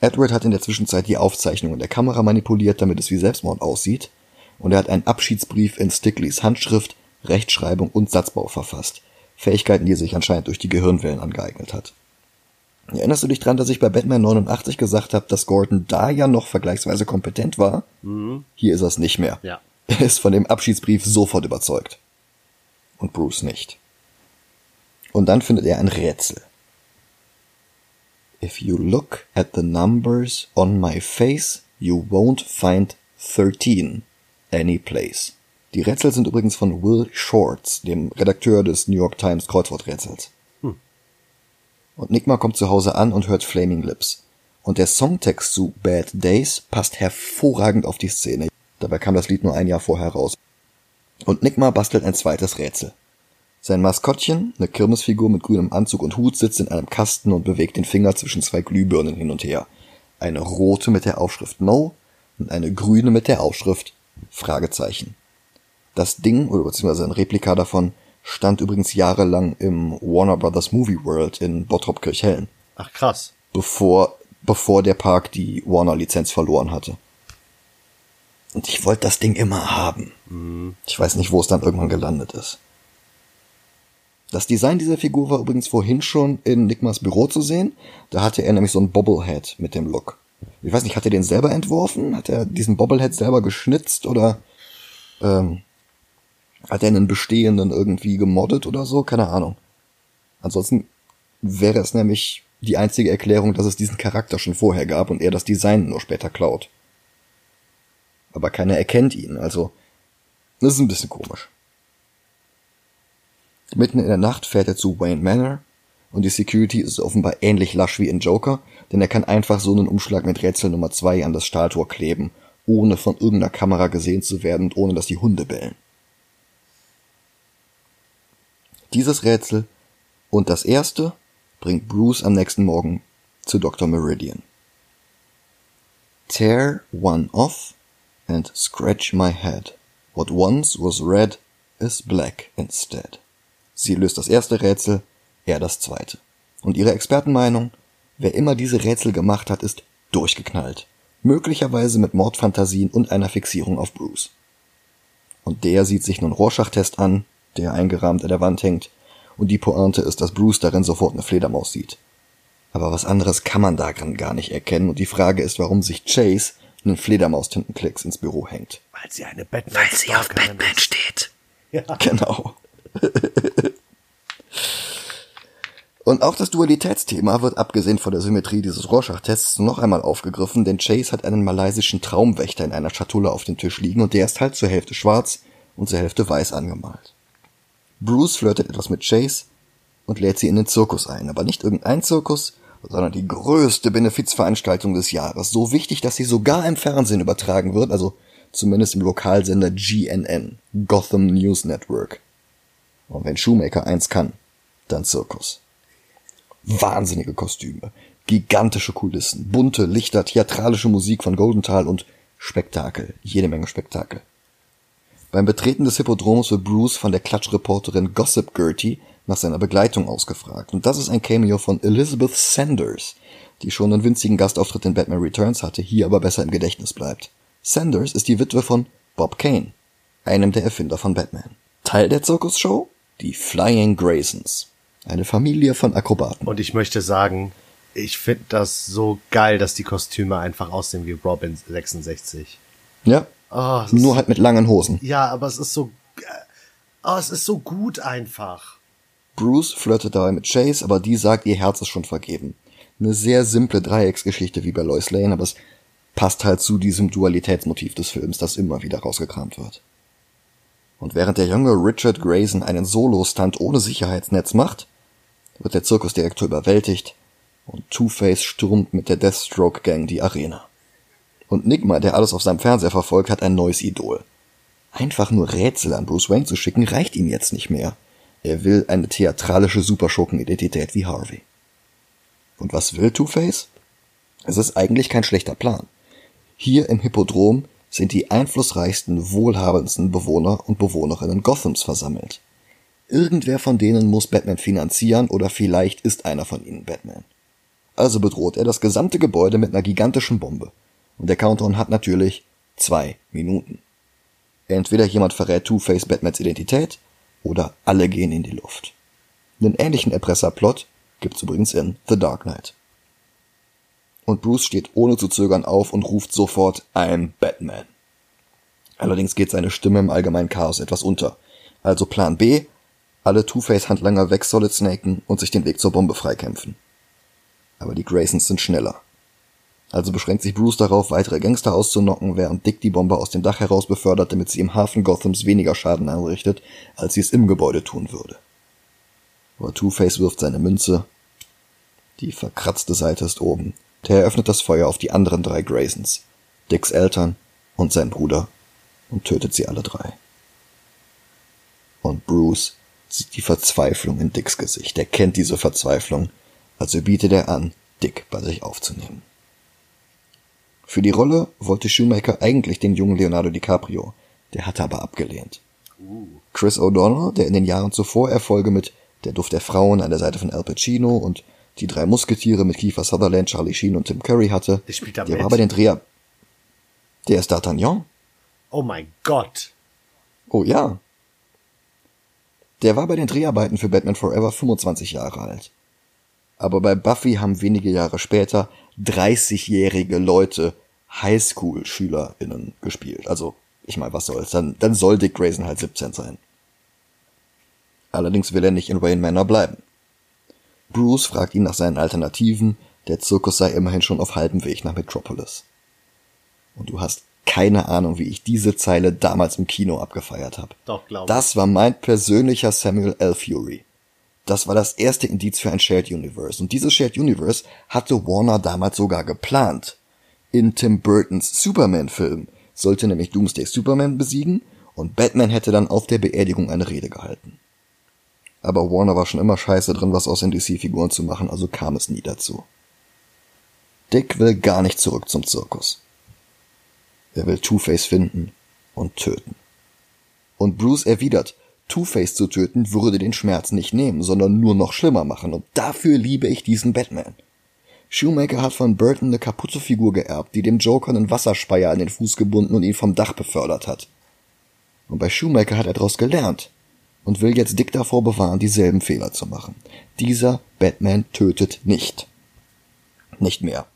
Edward hat in der Zwischenzeit die Aufzeichnungen der Kamera manipuliert, damit es wie Selbstmord aussieht, und er hat einen Abschiedsbrief in Stickleys Handschrift, Rechtschreibung und Satzbau verfasst. Fähigkeiten, die er sich anscheinend durch die Gehirnwellen angeeignet hat. Erinnerst du dich dran, dass ich bei Batman 89 gesagt habe, dass Gordon da ja noch vergleichsweise kompetent war? Mhm. Hier ist er es nicht mehr. Ja. Er ist von dem Abschiedsbrief sofort überzeugt. Und Bruce nicht. Und dann findet er ein Rätsel. If you look at the numbers on my face, you won't find 13 any place. Die Rätsel sind übrigens von Will Shorts, dem Redakteur des New York Times Kreuzworträtsels. Hm. Und Nigma kommt zu Hause an und hört Flaming Lips. Und der Songtext zu Bad Days passt hervorragend auf die Szene. Dabei kam das Lied nur ein Jahr vorher raus. Und Nigma bastelt ein zweites Rätsel. Sein Maskottchen, eine Kirmesfigur mit grünem Anzug und Hut, sitzt in einem Kasten und bewegt den Finger zwischen zwei Glühbirnen hin und her. Eine rote mit der Aufschrift No und eine grüne mit der Aufschrift Fragezeichen. Das Ding, oder beziehungsweise ein Replika davon, stand übrigens jahrelang im Warner Brothers Movie World in Bottrop Kirchhellen. Ach krass. Bevor, bevor der Park die Warner-Lizenz verloren hatte. Und ich wollte das Ding immer haben. Mhm. Ich weiß nicht, wo es dann irgendwann gelandet ist. Das Design dieser Figur war übrigens vorhin schon in Nigmas Büro zu sehen. Da hatte er nämlich so ein Bobblehead mit dem Look. Ich weiß nicht, hat er den selber entworfen? Hat er diesen Bobblehead selber geschnitzt oder ähm, hat er einen bestehenden irgendwie gemoddet oder so? Keine Ahnung. Ansonsten wäre es nämlich die einzige Erklärung, dass es diesen Charakter schon vorher gab und er das Design nur später klaut. Aber keiner erkennt ihn, also das ist ein bisschen komisch. Mitten in der Nacht fährt er zu Wayne Manor und die Security ist offenbar ähnlich lasch wie in Joker, denn er kann einfach so einen Umschlag mit Rätsel Nummer 2 an das Stahltor kleben, ohne von irgendeiner Kamera gesehen zu werden und ohne dass die Hunde bellen. Dieses Rätsel und das erste bringt Bruce am nächsten Morgen zu Dr. Meridian. Tear one off and scratch my head. What once was red is black instead. Sie löst das erste Rätsel, er das zweite. Und ihre Expertenmeinung, wer immer diese Rätsel gemacht hat, ist durchgeknallt. Möglicherweise mit Mordfantasien und einer Fixierung auf Bruce. Und der sieht sich nun Rorschach-Test an, der eingerahmt an der Wand hängt, und die Pointe ist, dass Bruce darin sofort eine Fledermaus sieht. Aber was anderes kann man daran gar nicht erkennen, und die Frage ist, warum sich Chase einen Fledermaus-Tintenklecks ins Büro hängt. Weil sie eine Batman Weil sie auf Batman ist. steht. Ja. Genau. Und auch das Dualitätsthema wird abgesehen von der Symmetrie dieses Rorschach-Tests noch einmal aufgegriffen, denn Chase hat einen malaysischen Traumwächter in einer Schatulle auf dem Tisch liegen und der ist halt zur Hälfte schwarz und zur Hälfte weiß angemalt. Bruce flirtet etwas mit Chase und lädt sie in den Zirkus ein, aber nicht irgendein Zirkus, sondern die größte Benefizveranstaltung des Jahres. So wichtig, dass sie sogar im Fernsehen übertragen wird, also zumindest im Lokalsender GNN, Gotham News Network. Und wenn Shoemaker eins kann, dann Zirkus. Wahnsinnige Kostüme, gigantische Kulissen, bunte Lichter, theatralische Musik von Goldenthal und Spektakel, jede Menge Spektakel. Beim Betreten des Hippodroms wird Bruce von der Klatschreporterin Gossip Gertie nach seiner Begleitung ausgefragt. Und das ist ein Cameo von Elizabeth Sanders, die schon einen winzigen Gastauftritt in Batman Returns hatte, hier aber besser im Gedächtnis bleibt. Sanders ist die Witwe von Bob Kane, einem der Erfinder von Batman. Teil der Zirkusshow? Die Flying Graysons. Eine Familie von Akrobaten. Und ich möchte sagen, ich finde das so geil, dass die Kostüme einfach aussehen wie Robin 66. Ja. Oh, Nur halt mit langen Hosen. Ja, aber es ist so, oh, es ist so gut einfach. Bruce flirtet dabei mit Chase, aber die sagt, ihr Herz ist schon vergeben. Eine sehr simple Dreiecksgeschichte wie bei Lois Lane, aber es passt halt zu diesem Dualitätsmotiv des Films, das immer wieder rausgekramt wird. Und während der junge Richard Grayson einen Solo-Stunt ohne Sicherheitsnetz macht, wird der Zirkusdirektor überwältigt und Two-Face stürmt mit der Deathstroke-Gang die Arena. Und Nigma, der alles auf seinem Fernseher verfolgt, hat ein neues Idol. Einfach nur Rätsel an Bruce Wayne zu schicken, reicht ihm jetzt nicht mehr. Er will eine theatralische Superschurkenidentität wie Harvey. Und was will Two-Face? Es ist eigentlich kein schlechter Plan. Hier im Hippodrom sind die einflussreichsten, wohlhabendsten Bewohner und Bewohnerinnen Gothams versammelt. Irgendwer von denen muss Batman finanzieren oder vielleicht ist einer von ihnen Batman. Also bedroht er das gesamte Gebäude mit einer gigantischen Bombe. Und der Countdown hat natürlich zwei Minuten. Entweder jemand verrät Two-Face Batmans Identität oder alle gehen in die Luft. Einen ähnlichen Erpresserplot gibt's übrigens in The Dark Knight. Und Bruce steht ohne zu zögern auf und ruft sofort I'm Batman. Allerdings geht seine Stimme im allgemeinen Chaos etwas unter. Also Plan B, alle Two-Face-Handlanger weg Solid Snaken und sich den Weg zur Bombe freikämpfen. Aber die Graysons sind schneller. Also beschränkt sich Bruce darauf, weitere Gangster auszunocken, während Dick die Bombe aus dem Dach heraus befördert, damit sie im Hafen Gothams weniger Schaden anrichtet, als sie es im Gebäude tun würde. Aber Two-Face wirft seine Münze. Die verkratzte Seite ist oben. Der eröffnet das Feuer auf die anderen drei Graysons, Dicks Eltern und sein Bruder, und tötet sie alle drei. Und Bruce sieht die Verzweiflung in Dicks Gesicht. Er kennt diese Verzweiflung, also bietet er an, Dick bei sich aufzunehmen. Für die Rolle wollte Shoemaker eigentlich den jungen Leonardo DiCaprio, der hatte aber abgelehnt. Chris O'Donnell, der in den Jahren zuvor Erfolge mit Der Duft der Frauen an der Seite von Al Pacino und Die drei Musketiere mit Kiefer Sutherland, Charlie Sheen und Tim Curry hatte, Der der war bei den Dreher... Der ist D'Artagnan? Oh mein Gott. Oh ja. Der war bei den Dreharbeiten für Batman Forever 25 Jahre alt. Aber bei Buffy haben wenige Jahre später 30-jährige Leute Highschool-SchülerInnen gespielt. Also, ich meine, was soll's, dann, dann soll Dick Grayson halt 17 sein. Allerdings will er nicht in Wayne Manor bleiben. Bruce fragt ihn nach seinen Alternativen, der Zirkus sei immerhin schon auf halbem Weg nach Metropolis. Und du hast keine Ahnung, wie ich diese Zeile damals im Kino abgefeiert habe. Doch, glaub ich. Das war mein persönlicher Samuel L. Fury. Das war das erste Indiz für ein Shared Universe. Und dieses Shared Universe hatte Warner damals sogar geplant. In Tim Burtons Superman-Film sollte nämlich Doomsday Superman besiegen und Batman hätte dann auf der Beerdigung eine Rede gehalten. Aber Warner war schon immer scheiße drin, was aus den DC-Figuren zu machen, also kam es nie dazu. Dick will gar nicht zurück zum Zirkus. Er will Two-Face finden und töten. Und Bruce erwidert, Two-Face zu töten würde den Schmerz nicht nehmen, sondern nur noch schlimmer machen. Und dafür liebe ich diesen Batman. Shoemaker hat von Burton eine kaputte Figur geerbt, die dem Joker einen Wasserspeier an den Fuß gebunden und ihn vom Dach befördert hat. Und bei Shoemaker hat er daraus gelernt und will jetzt Dick davor bewahren, dieselben Fehler zu machen. Dieser Batman tötet nicht. Nicht mehr.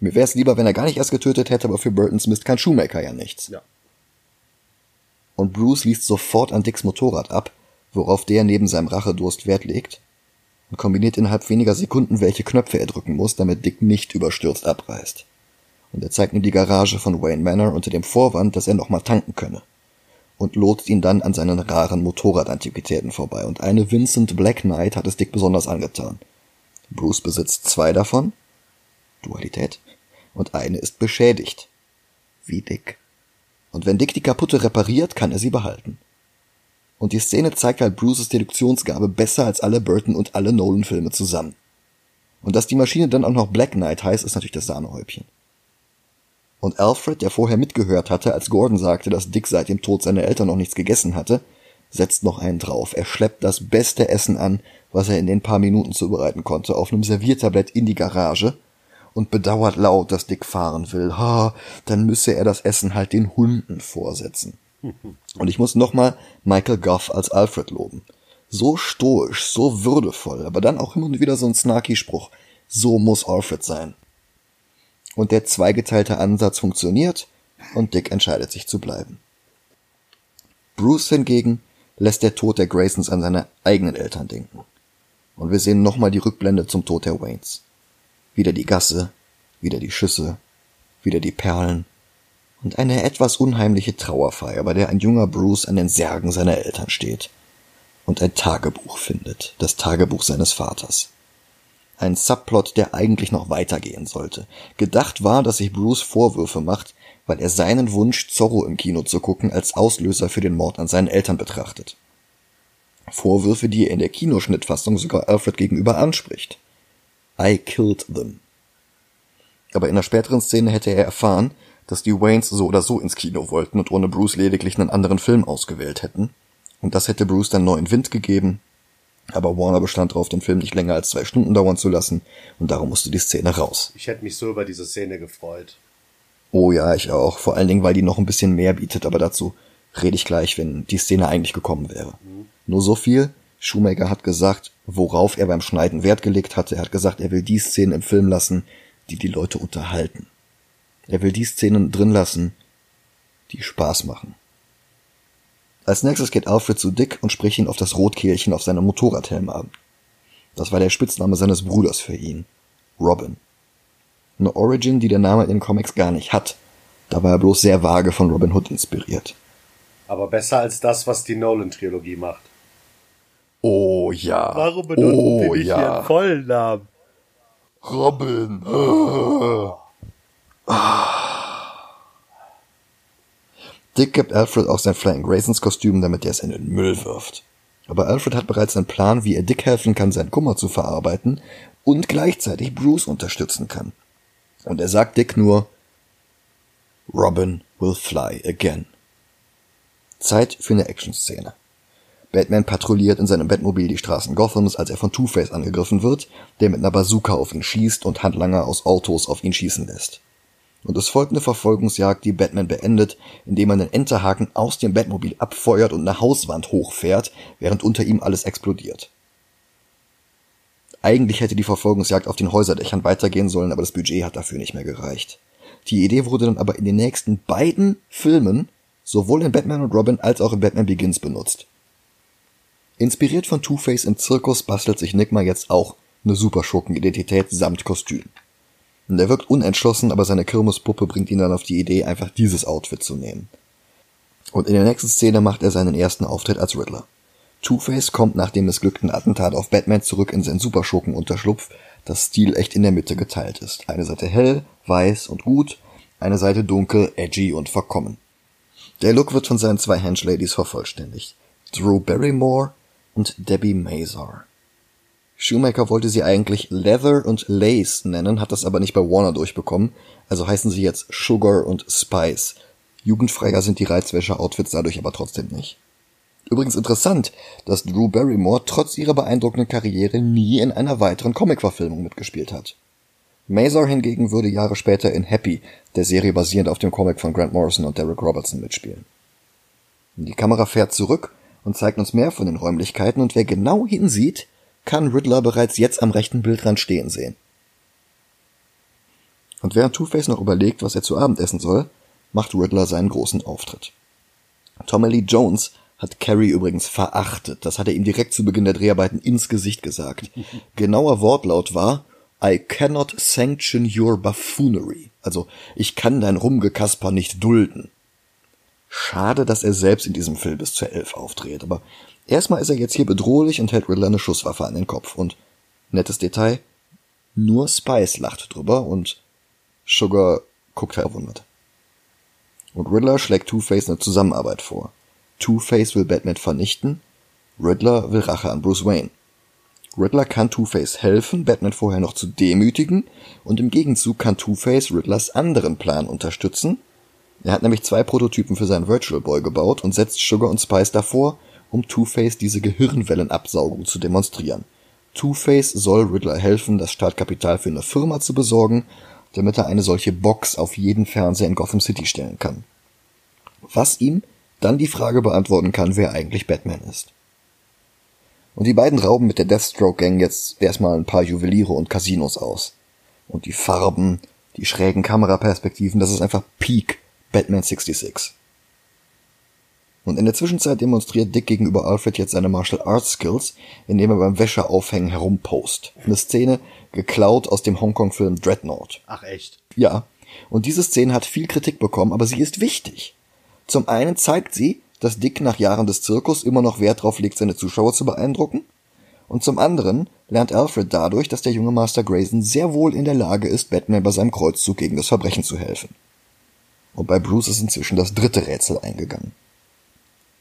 Mir wäre es lieber, wenn er gar nicht erst getötet hätte, aber für Burtons Mist kann Shoemaker ja nichts. Ja. Und Bruce liest sofort an Dicks Motorrad ab, worauf der neben seinem Rachedurst Wert legt und kombiniert innerhalb weniger Sekunden, welche Knöpfe er drücken muss, damit Dick nicht überstürzt abreißt. Und er zeigt ihm die Garage von Wayne Manor unter dem Vorwand, dass er nochmal tanken könne. Und lotst ihn dann an seinen raren Motorradantiquitäten vorbei. Und eine Vincent Black Knight hat es Dick besonders angetan. Bruce besitzt zwei davon. Dualität. Und eine ist beschädigt. Wie Dick. Und wenn Dick die kaputte repariert, kann er sie behalten. Und die Szene zeigt halt Bruces Deduktionsgabe besser als alle Burton und alle Nolan-Filme zusammen. Und dass die Maschine dann auch noch Black Knight heißt, ist natürlich das Sahnehäubchen. Und Alfred, der vorher mitgehört hatte, als Gordon sagte, dass Dick seit dem Tod seiner Eltern noch nichts gegessen hatte, setzt noch einen drauf. Er schleppt das beste Essen an, was er in den paar Minuten zubereiten konnte, auf einem Serviertablett in die Garage und bedauert laut, dass Dick fahren will. Ha, dann müsse er das Essen halt den Hunden vorsetzen. Und ich muss nochmal Michael Goff als Alfred loben. So stoisch, so würdevoll, aber dann auch immer wieder so ein snarky Spruch. So muss Alfred sein. Und der zweigeteilte Ansatz funktioniert und Dick entscheidet sich zu bleiben. Bruce hingegen lässt der Tod der Graysons an seine eigenen Eltern denken. Und wir sehen nochmal die Rückblende zum Tod der Waynes. Wieder die Gasse, wieder die Schüsse, wieder die Perlen und eine etwas unheimliche Trauerfeier, bei der ein junger Bruce an den Särgen seiner Eltern steht und ein Tagebuch findet, das Tagebuch seines Vaters. Ein Subplot, der eigentlich noch weitergehen sollte. Gedacht war, dass sich Bruce Vorwürfe macht, weil er seinen Wunsch, Zorro im Kino zu gucken, als Auslöser für den Mord an seinen Eltern betrachtet. Vorwürfe, die er in der Kinoschnittfassung sogar Alfred gegenüber anspricht. I killed them. Aber in einer späteren Szene hätte er erfahren, dass die Waynes so oder so ins Kino wollten und ohne Bruce lediglich einen anderen Film ausgewählt hätten. Und das hätte Bruce dann neuen Wind gegeben. Aber Warner bestand darauf, den Film nicht länger als zwei Stunden dauern zu lassen und darum musste die Szene raus. Ich hätte mich so über diese Szene gefreut. Oh ja, ich auch. Vor allen Dingen, weil die noch ein bisschen mehr bietet, aber dazu rede ich gleich, wenn die Szene eigentlich gekommen wäre. Mhm. Nur so viel. Shoemaker hat gesagt, worauf er beim Schneiden Wert gelegt hatte. Er hat gesagt, er will die Szenen im Film lassen, die die Leute unterhalten. Er will die Szenen drin lassen, die Spaß machen. Als nächstes geht Alfred zu Dick und spricht ihn auf das Rotkehlchen auf seinem Motorradhelm an. Das war der Spitzname seines Bruders für ihn. Robin. Eine Origin, die der Name in den Comics gar nicht hat. Da war er bloß sehr vage von Robin Hood inspiriert. Aber besser als das, was die Nolan-Trilogie macht. Oh ja. Warum benutzen oh, die nicht ja. ihren vollen Namen? Robin. Dick gibt Alfred auch sein Flying Graysons Kostüm, damit er es in den Müll wirft. Aber Alfred hat bereits einen Plan, wie er Dick helfen kann, seinen Kummer zu verarbeiten und gleichzeitig Bruce unterstützen kann. Und er sagt Dick nur, Robin will fly again. Zeit für eine Action-Szene. Batman patrouilliert in seinem Batmobil die Straßen Gothams, als er von Two-Face angegriffen wird, der mit einer Bazooka auf ihn schießt und Handlanger aus Autos auf ihn schießen lässt. Und es folgt eine Verfolgungsjagd, die Batman beendet, indem er einen Enterhaken aus dem Batmobil abfeuert und eine Hauswand hochfährt, während unter ihm alles explodiert. Eigentlich hätte die Verfolgungsjagd auf den Häuserdächern weitergehen sollen, aber das Budget hat dafür nicht mehr gereicht. Die Idee wurde dann aber in den nächsten beiden Filmen sowohl in Batman und Robin als auch in Batman Begins benutzt. Inspiriert von Two-Face im Zirkus bastelt sich Nigma jetzt auch eine Superschurken-Identität samt Kostüm. Und er wirkt unentschlossen, aber seine Kirmespuppe bringt ihn dann auf die Idee, einfach dieses Outfit zu nehmen. Und in der nächsten Szene macht er seinen ersten Auftritt als Riddler. Two-Face kommt nach dem missglückten Attentat auf Batman zurück in seinen Superschurkenunterschlupf, das Stil echt in der Mitte geteilt ist. Eine Seite hell, weiß und gut, eine Seite dunkel, edgy und verkommen. Der Look wird von seinen zwei Hench-Ladies vervollständigt. Drew Barrymore und Debbie Mazar. Shoemaker wollte sie eigentlich Leather und Lace nennen, hat das aber nicht bei Warner durchbekommen, also heißen sie jetzt Sugar und Spice. Jugendfreier sind die Reizwäsche-Outfits dadurch aber trotzdem nicht. Übrigens interessant, dass Drew Barrymore trotz ihrer beeindruckenden Karriere nie in einer weiteren Comic-Verfilmung mitgespielt hat. Mazar hingegen würde Jahre später in Happy, der Serie basierend auf dem Comic von Grant Morrison und Derek Robertson, mitspielen. Die Kamera fährt zurück und zeigt uns mehr von den Räumlichkeiten und wer genau hinsieht, kann Riddler bereits jetzt am rechten Bildrand stehen sehen. Und während Two-Face noch überlegt, was er zu Abend essen soll, macht Riddler seinen großen Auftritt. Tommy Lee Jones hat Carrie übrigens verachtet. Das hat er ihm direkt zu Beginn der Dreharbeiten ins Gesicht gesagt. Genauer Wortlaut war, I cannot sanction your buffoonery. Also, ich kann dein Rumgekasper nicht dulden. Schade, dass er selbst in diesem Film bis zur Elf aufdreht, aber erstmal ist er jetzt hier bedrohlich und hält Riddler eine Schusswaffe an den Kopf und, nettes Detail, nur Spice lacht drüber und Sugar guckt verwundert. Und Riddler schlägt Two-Face eine Zusammenarbeit vor. Two-Face will Batman vernichten, Riddler will Rache an Bruce Wayne. Riddler kann Two-Face helfen, Batman vorher noch zu demütigen, und im Gegenzug kann Two-Face Riddlers anderen Plan unterstützen. Er hat nämlich zwei Prototypen für seinen Virtual Boy gebaut und setzt Sugar und Spice davor, um Two-Face diese Gehirnwellenabsaugung zu demonstrieren. Two-Face soll Riddler helfen, das Startkapital für eine Firma zu besorgen, damit er eine solche Box auf jeden Fernseher in Gotham City stellen kann. Was ihm dann die Frage beantworten kann, wer eigentlich Batman ist. Und die beiden rauben mit der Deathstroke Gang jetzt erstmal ein paar Juweliere und Casinos aus. Und die Farben, die schrägen Kameraperspektiven, das ist einfach Peak Batman 66. Und in der Zwischenzeit demonstriert Dick gegenüber Alfred jetzt seine Martial Arts Skills, indem er beim Wäscheaufhängen herumpost. Eine Szene geklaut aus dem Hongkong-Film Dreadnought. Ach echt? Ja. Und diese Szene hat viel Kritik bekommen, aber sie ist wichtig. Zum einen zeigt sie, dass Dick nach Jahren des Zirkus immer noch Wert darauf legt, seine Zuschauer zu beeindrucken. Und zum anderen lernt Alfred dadurch, dass der junge Master Grayson sehr wohl in der Lage ist, Batman bei seinem Kreuzzug gegen das Verbrechen zu helfen. Und bei Bruce ist inzwischen das dritte Rätsel eingegangen.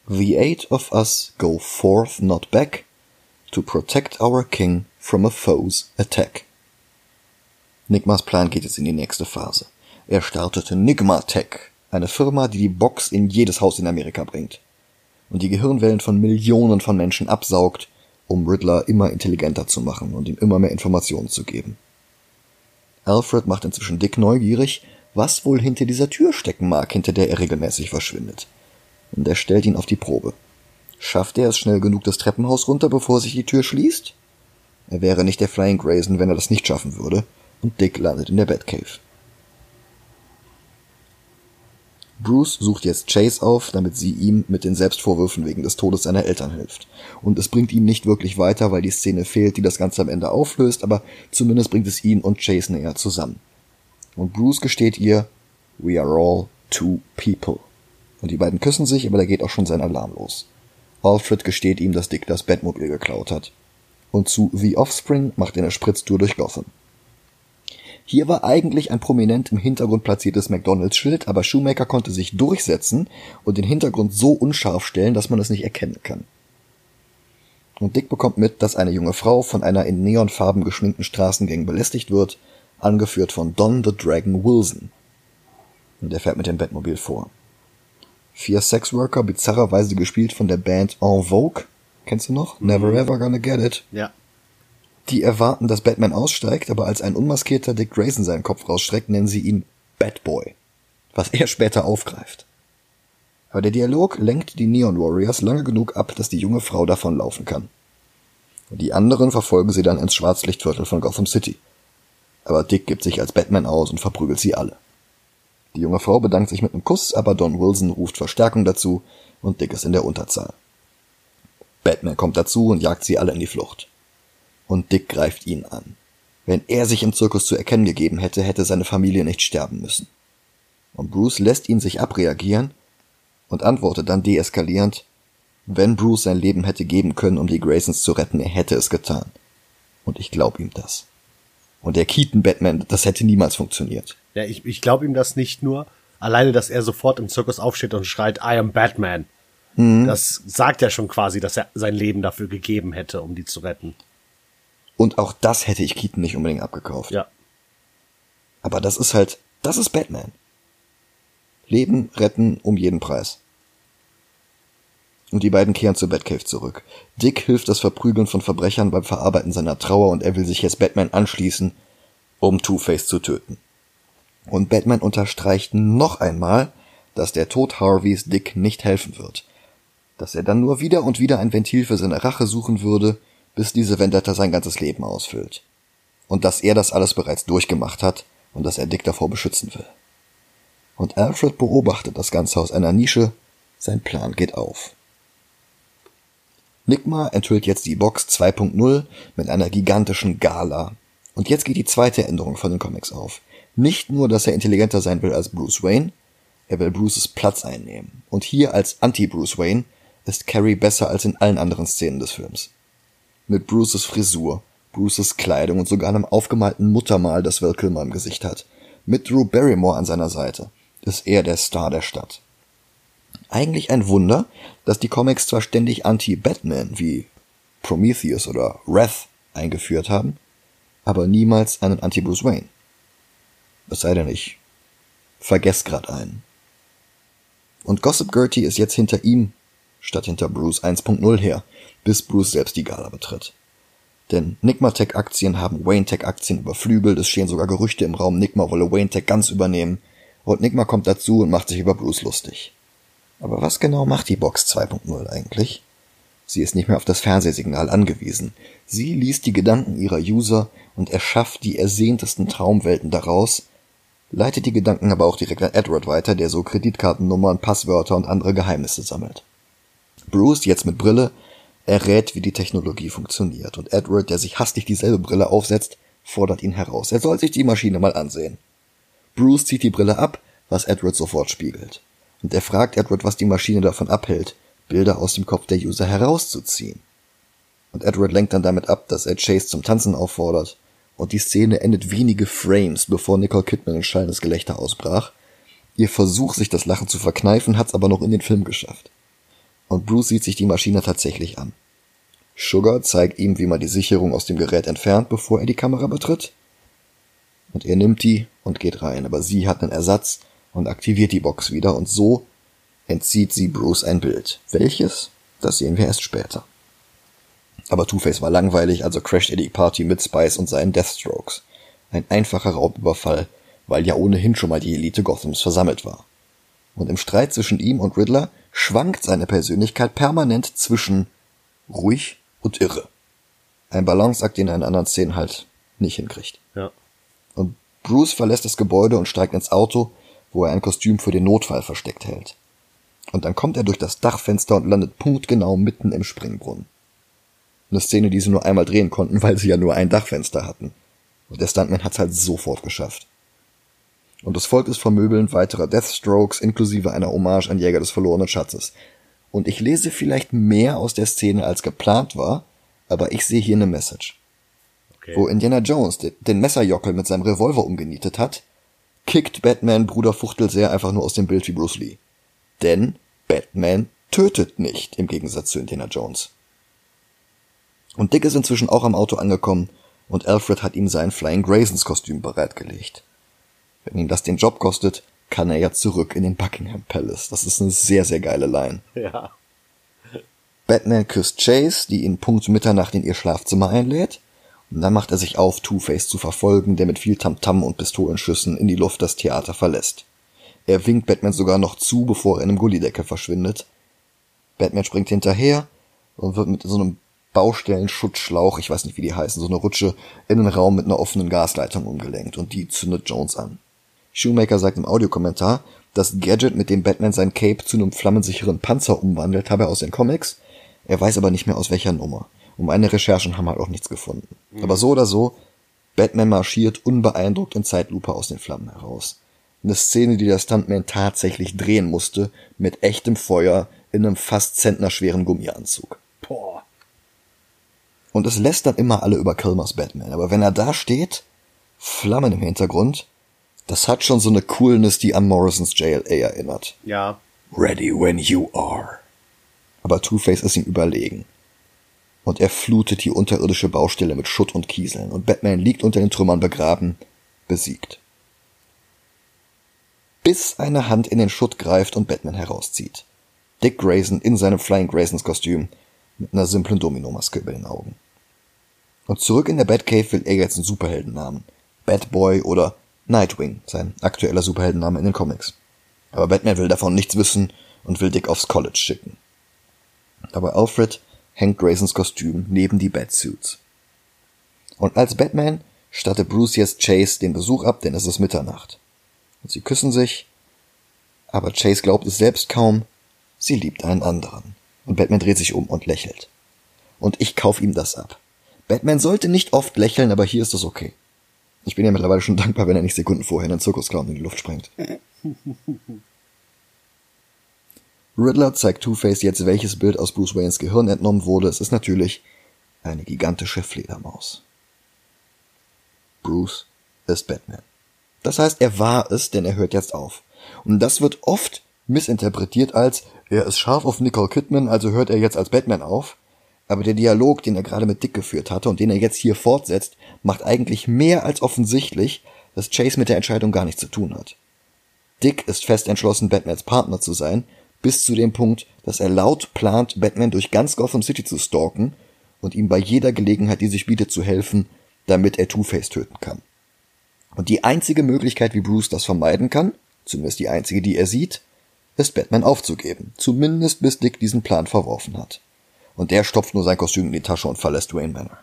The eight of us go forth not back to protect our king from a foe's attack. Nigmas Plan geht jetzt in die nächste Phase. Er startete Nigma Tech, eine Firma, die die Box in jedes Haus in Amerika bringt und die Gehirnwellen von Millionen von Menschen absaugt, um Riddler immer intelligenter zu machen und ihm immer mehr Informationen zu geben. Alfred macht inzwischen Dick neugierig, was wohl hinter dieser Tür stecken mag, hinter der er regelmäßig verschwindet. Und er stellt ihn auf die Probe. Schafft er es schnell genug das Treppenhaus runter, bevor sich die Tür schließt? Er wäre nicht der Flying Grayson, wenn er das nicht schaffen würde, und Dick landet in der Batcave. Bruce sucht jetzt Chase auf, damit sie ihm mit den Selbstvorwürfen wegen des Todes seiner Eltern hilft. Und es bringt ihn nicht wirklich weiter, weil die Szene fehlt, die das Ganze am Ende auflöst, aber zumindest bringt es ihn und Chase näher zusammen. Und Bruce gesteht ihr, we are all two people. Und die beiden küssen sich, aber da geht auch schon sein Alarm los. Alfred gesteht ihm, dass Dick das Bettmobil geklaut hat. Und zu The Offspring macht er eine Spritztour durch Gotham. Hier war eigentlich ein prominent im Hintergrund platziertes McDonalds-Schild, aber Shoemaker konnte sich durchsetzen und den Hintergrund so unscharf stellen, dass man es nicht erkennen kann. Und Dick bekommt mit, dass eine junge Frau von einer in Neonfarben geschminkten Straßengang belästigt wird, angeführt von Don the Dragon Wilson. Und er fährt mit dem Bettmobil vor. Vier Sexworker, bizarrerweise gespielt von der Band En Vogue. Kennst du noch? Mhm. Never ever gonna get it. Ja. Die erwarten, dass Batman aussteigt, aber als ein unmaskierter Dick Grayson seinen Kopf rausstreckt, nennen sie ihn Batboy, was er später aufgreift. Aber der Dialog lenkt die Neon Warriors lange genug ab, dass die junge Frau davonlaufen kann. Die anderen verfolgen sie dann ins Schwarzlichtviertel von Gotham City. Aber Dick gibt sich als Batman aus und verprügelt sie alle. Die junge Frau bedankt sich mit einem Kuss, aber Don Wilson ruft Verstärkung dazu und Dick ist in der Unterzahl. Batman kommt dazu und jagt sie alle in die Flucht und Dick greift ihn an. Wenn er sich im Zirkus zu erkennen gegeben hätte, hätte seine Familie nicht sterben müssen. Und Bruce lässt ihn sich abreagieren und antwortet dann deeskalierend, wenn Bruce sein Leben hätte geben können, um die Graysons zu retten, er hätte es getan. Und ich glaub ihm das. Und der Keaton Batman, das hätte niemals funktioniert. Ja, ich, ich glaube ihm das nicht nur. Alleine, dass er sofort im Zirkus aufsteht und schreit, I am Batman. Mhm. Das sagt ja schon quasi, dass er sein Leben dafür gegeben hätte, um die zu retten. Und auch das hätte ich Keaton nicht unbedingt abgekauft. Ja. Aber das ist halt, das ist Batman. Leben retten um jeden Preis. Und die beiden kehren zur Batcave zurück. Dick hilft das Verprügeln von Verbrechern beim Verarbeiten seiner Trauer und er will sich jetzt Batman anschließen, um Two-Face zu töten. Und Batman unterstreicht noch einmal, dass der Tod Harveys Dick nicht helfen wird. Dass er dann nur wieder und wieder ein Ventil für seine Rache suchen würde bis diese Vendetta sein ganzes Leben ausfüllt. Und dass er das alles bereits durchgemacht hat und dass er Dick davor beschützen will. Und Alfred beobachtet das Ganze aus einer Nische, sein Plan geht auf. Nigma enthüllt jetzt die Box 2.0 mit einer gigantischen Gala. Und jetzt geht die zweite Änderung von den Comics auf. Nicht nur, dass er intelligenter sein will als Bruce Wayne, er will Bruces Platz einnehmen. Und hier als Anti-Bruce Wayne ist Carrie besser als in allen anderen Szenen des Films mit Bruces Frisur, Bruces Kleidung und sogar einem aufgemalten Muttermal, das Val Kilmer im Gesicht hat. Mit Drew Barrymore an seiner Seite ist er der Star der Stadt. Eigentlich ein Wunder, dass die Comics zwar ständig Anti-Batman wie Prometheus oder Wrath eingeführt haben, aber niemals einen Anti-Bruce Wayne. Es sei denn, ich vergess grad einen. Und Gossip Gertie ist jetzt hinter ihm statt hinter Bruce 1.0 her, bis Bruce selbst die Gala betritt. Denn Nigma-Tech-Aktien haben Wayne-Tech-Aktien überflügelt, es stehen sogar Gerüchte im Raum, Nigma wolle Wayne-Tech ganz übernehmen, und Nigma kommt dazu und macht sich über Bruce lustig. Aber was genau macht die Box 2.0 eigentlich? Sie ist nicht mehr auf das Fernsehsignal angewiesen. Sie liest die Gedanken ihrer User und erschafft die ersehntesten Traumwelten daraus, leitet die Gedanken aber auch direkt an Edward weiter, der so Kreditkartennummern, Passwörter und andere Geheimnisse sammelt. Bruce, jetzt mit Brille, errät, wie die Technologie funktioniert, und Edward, der sich hastig dieselbe Brille aufsetzt, fordert ihn heraus. Er soll sich die Maschine mal ansehen. Bruce zieht die Brille ab, was Edward sofort spiegelt. Und er fragt Edward, was die Maschine davon abhält, Bilder aus dem Kopf der User herauszuziehen. Und Edward lenkt dann damit ab, dass er Chase zum Tanzen auffordert, und die Szene endet wenige Frames, bevor Nicole Kidman in schallendes Gelächter ausbrach. Ihr Versuch, sich das Lachen zu verkneifen, hat's aber noch in den Film geschafft und Bruce sieht sich die Maschine tatsächlich an. Sugar zeigt ihm, wie man die Sicherung aus dem Gerät entfernt, bevor er die Kamera betritt. Und er nimmt die und geht rein, aber sie hat einen Ersatz und aktiviert die Box wieder und so entzieht sie Bruce ein Bild. Welches? Das sehen wir erst später. Aber Two-Face war langweilig, also crasht er die Party mit Spice und seinen Deathstrokes. Ein einfacher Raubüberfall, weil ja ohnehin schon mal die Elite Gothams versammelt war. Und im Streit zwischen ihm und Riddler schwankt seine Persönlichkeit permanent zwischen ruhig und irre. Ein Balanceakt, den er in anderen Szenen halt nicht hinkriegt. Ja. Und Bruce verlässt das Gebäude und steigt ins Auto, wo er ein Kostüm für den Notfall versteckt hält. Und dann kommt er durch das Dachfenster und landet punktgenau mitten im Springbrunnen. Eine Szene, die sie nur einmal drehen konnten, weil sie ja nur ein Dachfenster hatten. Und der Stuntman hat's halt sofort geschafft. Und das folgt es Vermöbeln weiterer Deathstrokes inklusive einer Hommage an Jäger des verlorenen Schatzes. Und ich lese vielleicht mehr aus der Szene als geplant war, aber ich sehe hier eine Message. Okay. Wo Indiana Jones den Messerjockel mit seinem Revolver umgenietet hat, kickt Batman Bruder Fuchtel sehr einfach nur aus dem Bild wie Bruce Lee. Denn Batman tötet nicht, im Gegensatz zu Indiana Jones. Und Dick ist inzwischen auch am Auto angekommen und Alfred hat ihm sein Flying Graysons Kostüm bereitgelegt. Wenn ihn das den Job kostet, kann er ja zurück in den Buckingham Palace. Das ist eine sehr, sehr geile Line. Ja. Batman küsst Chase, die ihn Punkt Mitternacht in ihr Schlafzimmer einlädt. Und dann macht er sich auf, Two-Face zu verfolgen, der mit viel Tamtam -Tam und Pistolenschüssen in die Luft das Theater verlässt. Er winkt Batman sogar noch zu, bevor er in einem Gullideckel verschwindet. Batman springt hinterher und wird mit so einem Baustellenschutzschlauch, ich weiß nicht wie die heißen, so eine Rutsche, in den Raum mit einer offenen Gasleitung umgelenkt und die zündet Jones an. Shoemaker sagt im Audiokommentar, das Gadget, mit dem Batman sein Cape zu einem flammensicheren Panzer umwandelt, habe er aus den Comics. Er weiß aber nicht mehr aus welcher Nummer. Um meine Recherchen haben halt auch nichts gefunden. Mhm. Aber so oder so, Batman marschiert unbeeindruckt in Zeitlupe aus den Flammen heraus. Eine Szene, die der Stuntman tatsächlich drehen musste, mit echtem Feuer in einem fast zentnerschweren Gummianzug. Boah. Und es lässt dann immer alle über Kilmers Batman. Aber wenn er da steht, Flammen im Hintergrund, das hat schon so eine Coolness, die an Morrisons JLA erinnert. Ja. Ready when you are. Aber Two-Face ist ihm überlegen. Und er flutet die unterirdische Baustelle mit Schutt und Kieseln und Batman liegt unter den Trümmern begraben, besiegt. Bis eine Hand in den Schutt greift und Batman herauszieht. Dick Grayson in seinem Flying Graysons Kostüm mit einer simplen Dominomaske über den Augen. Und zurück in der Batcave will er jetzt einen Superheldennamen. Batboy oder Nightwing, sein aktueller Superheldenname in den Comics. Aber Batman will davon nichts wissen und will Dick aufs College schicken. Aber Alfred hängt Graysons Kostüm neben die Batsuits. Und als Batman stattet Bruce jetzt Chase den Besuch ab, denn es ist Mitternacht. Und sie küssen sich, aber Chase glaubt es selbst kaum, sie liebt einen anderen. Und Batman dreht sich um und lächelt. Und ich kauf ihm das ab. Batman sollte nicht oft lächeln, aber hier ist es okay. Ich bin ja mittlerweile schon dankbar, wenn er nicht Sekunden vorher einen Zirkusclown in die Luft sprengt. Riddler zeigt Two-Face jetzt, welches Bild aus Bruce Waynes Gehirn entnommen wurde. Es ist natürlich eine gigantische Fledermaus. Bruce ist Batman. Das heißt, er war es, denn er hört jetzt auf. Und das wird oft missinterpretiert als, er ist scharf auf Nicole Kidman, also hört er jetzt als Batman auf. Aber der Dialog, den er gerade mit Dick geführt hatte und den er jetzt hier fortsetzt, macht eigentlich mehr als offensichtlich, dass Chase mit der Entscheidung gar nichts zu tun hat. Dick ist fest entschlossen, Batmans Partner zu sein, bis zu dem Punkt, dass er laut plant, Batman durch ganz Gotham City zu stalken und ihm bei jeder Gelegenheit, die sich bietet, zu helfen, damit er Two-Face töten kann. Und die einzige Möglichkeit, wie Bruce das vermeiden kann, zumindest die einzige, die er sieht, ist Batman aufzugeben, zumindest bis Dick diesen Plan verworfen hat. Und der stopft nur sein Kostüm in die Tasche und verlässt Wayne Manor.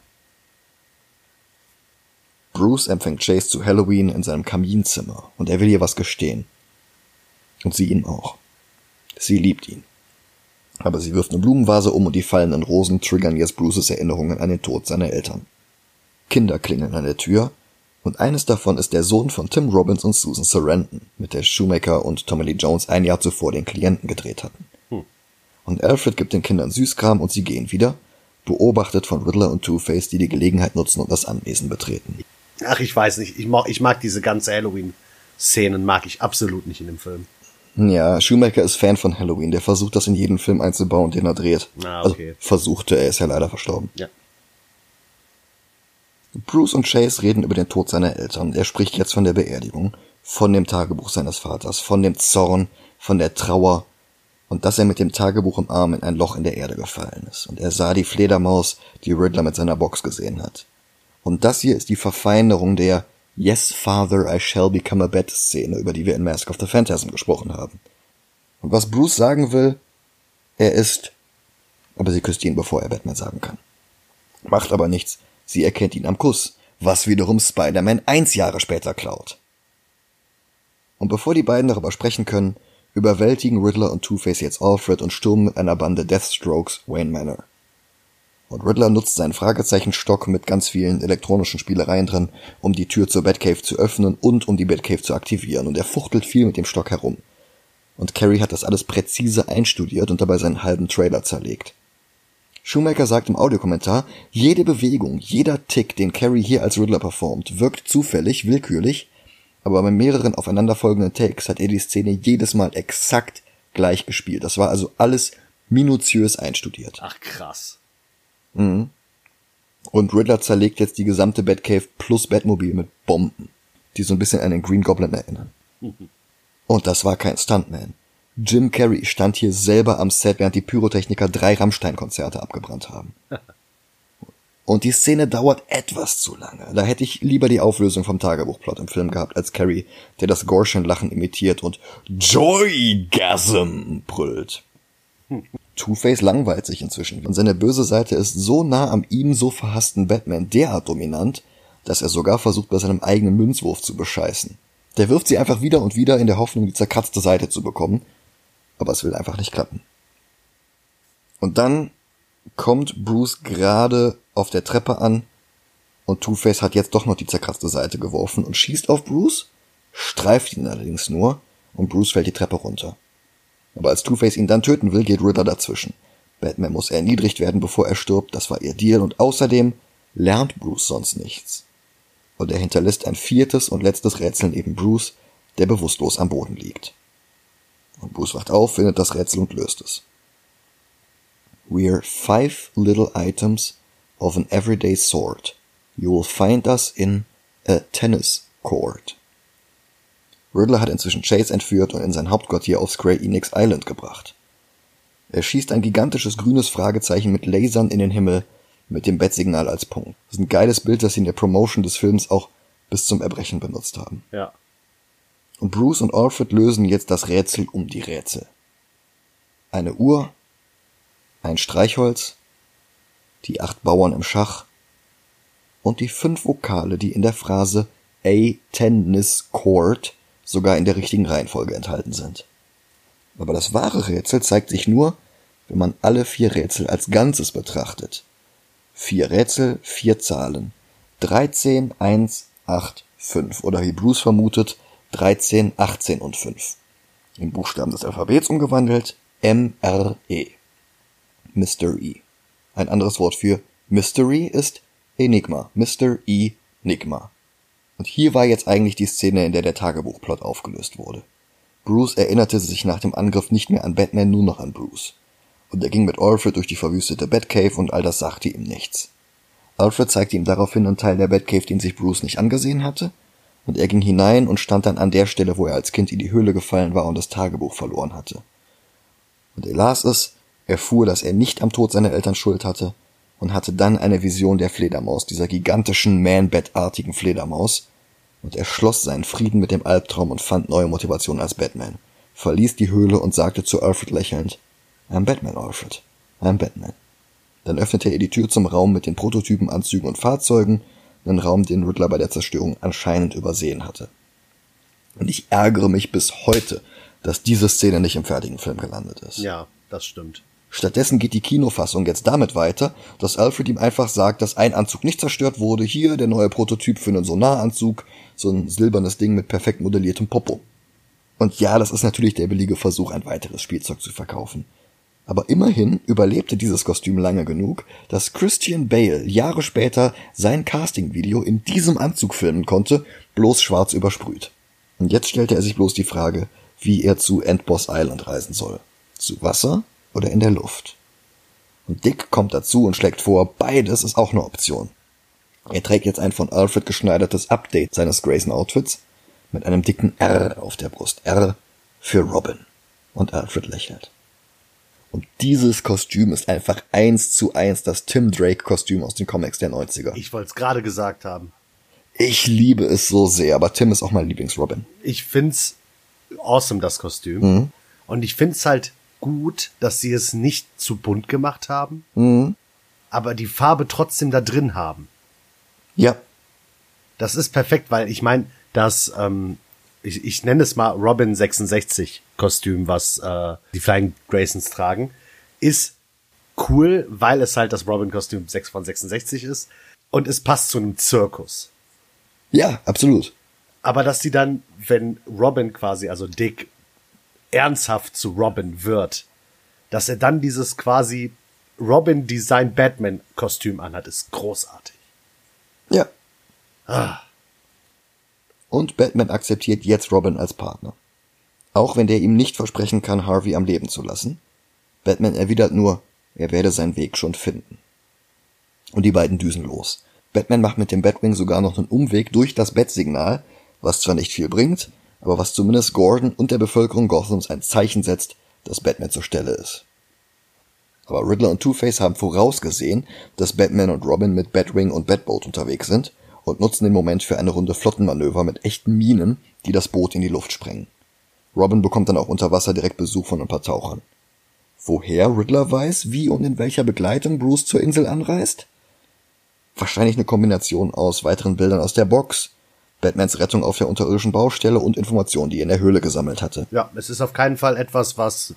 Bruce empfängt Chase zu Halloween in seinem Kaminzimmer und er will ihr was gestehen. Und sie ihn auch. Sie liebt ihn. Aber sie wirft eine Blumenvase um und die fallenden Rosen triggern jetzt Bruces Erinnerungen an den Tod seiner Eltern. Kinder klingeln an der Tür und eines davon ist der Sohn von Tim Robbins und Susan Sarandon, mit der Shoemaker und Tommy Lee Jones ein Jahr zuvor den Klienten gedreht hatten. Hm. Und Alfred gibt den Kindern Süßkram und sie gehen wieder, beobachtet von Riddler und Two-Face, die die Gelegenheit nutzen und das Anwesen betreten. Ach, ich weiß nicht. Ich mag, ich mag diese ganze Halloween-Szenen, mag ich absolut nicht in dem Film. Ja, Shoemaker ist Fan von Halloween. Der versucht das in jeden Film einzubauen, den er dreht. Ah, okay. Also versuchte, er ist ja leider verstorben. Ja. Bruce und Chase reden über den Tod seiner Eltern. Er spricht jetzt von der Beerdigung, von dem Tagebuch seines Vaters, von dem Zorn, von der Trauer und dass er mit dem Tagebuch im Arm in ein Loch in der Erde gefallen ist. Und er sah die Fledermaus, die Riddler mit seiner Box gesehen hat. Und das hier ist die Verfeinerung der Yes, Father, I shall become a bat Szene, über die wir in Mask of the Phantasm gesprochen haben. Und was Bruce sagen will, er ist, aber sie küsst ihn, bevor er Batman sagen kann. Macht aber nichts, sie erkennt ihn am Kuss, was wiederum Spider-Man eins Jahre später klaut. Und bevor die beiden darüber sprechen können, überwältigen Riddler und Two-Face jetzt Alfred und stürmen mit einer Bande Deathstrokes Wayne Manor. Und Riddler nutzt seinen Fragezeichenstock mit ganz vielen elektronischen Spielereien drin, um die Tür zur Batcave zu öffnen und um die Batcave zu aktivieren. Und er fuchtelt viel mit dem Stock herum. Und Carrie hat das alles präzise einstudiert und dabei seinen halben Trailer zerlegt. Schumacher sagt im Audiokommentar, jede Bewegung, jeder Tick, den Carrie hier als Riddler performt, wirkt zufällig, willkürlich, aber bei mehreren aufeinanderfolgenden Takes hat er die Szene jedes Mal exakt gleich gespielt. Das war also alles minutiös einstudiert. Ach krass. Mhm. Und Riddler zerlegt jetzt die gesamte Batcave plus Batmobil mit Bomben, die so ein bisschen an den Green Goblin erinnern. Mhm. Und das war kein Stuntman. Jim Carrey stand hier selber am Set, während die Pyrotechniker drei Rammstein-Konzerte abgebrannt haben. Und die Szene dauert etwas zu lange. Da hätte ich lieber die Auflösung vom Tagebuchplot im Film gehabt als Carrie, der das Gorschen-Lachen imitiert und Joygasm brüllt. Two-Face langweilt sich inzwischen und seine böse Seite ist so nah am ihm so verhassten Batman derart dominant, dass er sogar versucht, bei seinem eigenen Münzwurf zu bescheißen. Der wirft sie einfach wieder und wieder in der Hoffnung, die zerkratzte Seite zu bekommen, aber es will einfach nicht klappen. Und dann kommt Bruce gerade auf der Treppe an und Two-Face hat jetzt doch noch die zerkratzte Seite geworfen und schießt auf Bruce, streift ihn allerdings nur und Bruce fällt die Treppe runter. Aber als Two-Face ihn dann töten will, geht Riddler dazwischen. Batman muss erniedrigt werden, bevor er stirbt, das war ihr Deal, und außerdem lernt Bruce sonst nichts. Und er hinterlässt ein viertes und letztes Rätsel neben Bruce, der bewusstlos am Boden liegt. Und Bruce wacht auf, findet das Rätsel und löst es. We're five little items of an everyday sort. You will find us in a tennis court. Riddler hat inzwischen Chase entführt und in sein Hauptquartier auf Square Enix Island gebracht. Er schießt ein gigantisches grünes Fragezeichen mit Lasern in den Himmel mit dem Bettsignal als Punkt. Das ist ein geiles Bild, das sie in der Promotion des Films auch bis zum Erbrechen benutzt haben. Ja. Und Bruce und Alfred lösen jetzt das Rätsel um die Rätsel. Eine Uhr, ein Streichholz, die acht Bauern im Schach und die fünf Vokale, die in der Phrase A Tennis Court sogar in der richtigen Reihenfolge enthalten sind. Aber das wahre Rätsel zeigt sich nur, wenn man alle vier Rätsel als Ganzes betrachtet. Vier Rätsel, vier Zahlen. 13, 1, 8, 5. Oder wie Bruce vermutet, 13, 18 und 5. In Buchstaben des Alphabets umgewandelt, M, R, E. Mystery. Ein anderes Wort für Mystery ist Enigma. Mr. E. Enigma. Und hier war jetzt eigentlich die Szene, in der der Tagebuchplot aufgelöst wurde. Bruce erinnerte sich nach dem Angriff nicht mehr an Batman, nur noch an Bruce. Und er ging mit Alfred durch die verwüstete Batcave und all das sagte ihm nichts. Alfred zeigte ihm daraufhin einen Teil der Batcave, den sich Bruce nicht angesehen hatte, und er ging hinein und stand dann an der Stelle, wo er als Kind in die Höhle gefallen war und das Tagebuch verloren hatte. Und er las es, erfuhr, dass er nicht am Tod seiner Eltern Schuld hatte und hatte dann eine Vision der Fledermaus, dieser gigantischen Man-Bat-artigen Fledermaus, und er schloss seinen Frieden mit dem Albtraum und fand neue Motivation als Batman, verließ die Höhle und sagte zu Alfred lächelnd, I'm Batman, Alfred. I'm Batman. Dann öffnete er die Tür zum Raum mit den Prototypen, Anzügen und Fahrzeugen, einen Raum, den Riddler bei der Zerstörung anscheinend übersehen hatte. Und ich ärgere mich bis heute, dass diese Szene nicht im fertigen Film gelandet ist. Ja, das stimmt. Stattdessen geht die Kinofassung jetzt damit weiter, dass Alfred ihm einfach sagt, dass ein Anzug nicht zerstört wurde. Hier der neue Prototyp für einen Sonaranzug, so ein silbernes Ding mit perfekt modelliertem Popo. Und ja, das ist natürlich der billige Versuch, ein weiteres Spielzeug zu verkaufen. Aber immerhin überlebte dieses Kostüm lange genug, dass Christian Bale Jahre später sein Casting-Video in diesem Anzug filmen konnte, bloß schwarz übersprüht. Und jetzt stellte er sich bloß die Frage, wie er zu Endboss Island reisen soll. Zu Wasser oder in der Luft. Und Dick kommt dazu und schlägt vor, beides ist auch eine Option. Er trägt jetzt ein von Alfred geschneidertes Update seines Grayson-Outfits mit einem dicken R auf der Brust. R für Robin. Und Alfred lächelt. Und dieses Kostüm ist einfach eins zu eins das Tim Drake-Kostüm aus den Comics der 90er. Ich wollte es gerade gesagt haben. Ich liebe es so sehr, aber Tim ist auch mein Lieblings-Robin. Ich find's awesome, das Kostüm. Mhm. Und ich find's halt gut, dass sie es nicht zu bunt gemacht haben, mhm. aber die Farbe trotzdem da drin haben. Ja. Das ist perfekt, weil ich meine, das, ähm, ich, ich nenne es mal Robin 66 Kostüm, was äh, die Flying Graysons tragen, ist cool, weil es halt das Robin-Kostüm 6 von 66 ist und es passt zu einem Zirkus. Ja, absolut. Aber dass die dann, wenn Robin quasi, also Dick, ernsthaft zu Robin wird, dass er dann dieses quasi Robin Design Batman Kostüm anhat, ist großartig. Ja. Ah. Und Batman akzeptiert jetzt Robin als Partner. Auch wenn der ihm nicht versprechen kann, Harvey am Leben zu lassen. Batman erwidert nur, er werde seinen Weg schon finden. Und die beiden düsen los. Batman macht mit dem Batwing sogar noch einen Umweg durch das Bat-Signal, was zwar nicht viel bringt, aber was zumindest Gordon und der Bevölkerung Gothams ein Zeichen setzt, dass Batman zur Stelle ist. Aber Riddler und Two-Face haben vorausgesehen, dass Batman und Robin mit Batwing und Batbolt unterwegs sind und nutzen den Moment für eine Runde Flottenmanöver mit echten Minen, die das Boot in die Luft sprengen. Robin bekommt dann auch unter Wasser direkt Besuch von ein paar Tauchern. Woher Riddler weiß, wie und in welcher Begleitung Bruce zur Insel anreist? Wahrscheinlich eine Kombination aus weiteren Bildern aus der Box, Batmans Rettung auf der unterirdischen Baustelle und Informationen, die er in der Höhle gesammelt hatte. Ja, es ist auf keinen Fall etwas, was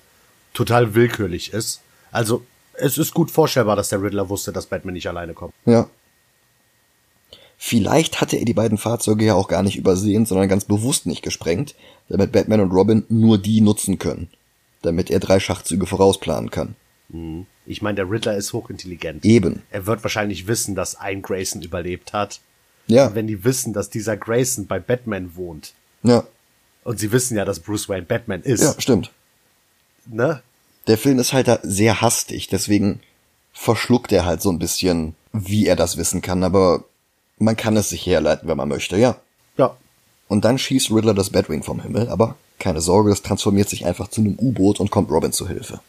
total willkürlich ist. Also, es ist gut vorstellbar, dass der Riddler wusste, dass Batman nicht alleine kommt. Ja. Vielleicht hatte er die beiden Fahrzeuge ja auch gar nicht übersehen, sondern ganz bewusst nicht gesprengt, damit Batman und Robin nur die nutzen können. Damit er drei Schachzüge vorausplanen kann. Mhm. Ich meine, der Riddler ist hochintelligent. Eben. Er wird wahrscheinlich wissen, dass ein Grayson überlebt hat. Ja. Und wenn die wissen, dass dieser Grayson bei Batman wohnt. Ja. Und sie wissen ja, dass Bruce Wayne Batman ist. Ja, stimmt. Ne? Der Film ist halt da sehr hastig, deswegen verschluckt er halt so ein bisschen, wie er das wissen kann, aber man kann es sich herleiten, wenn man möchte, ja. Ja. Und dann schießt Riddler das Batwing vom Himmel, aber keine Sorge, es transformiert sich einfach zu einem U-Boot und kommt Robin zu Hilfe.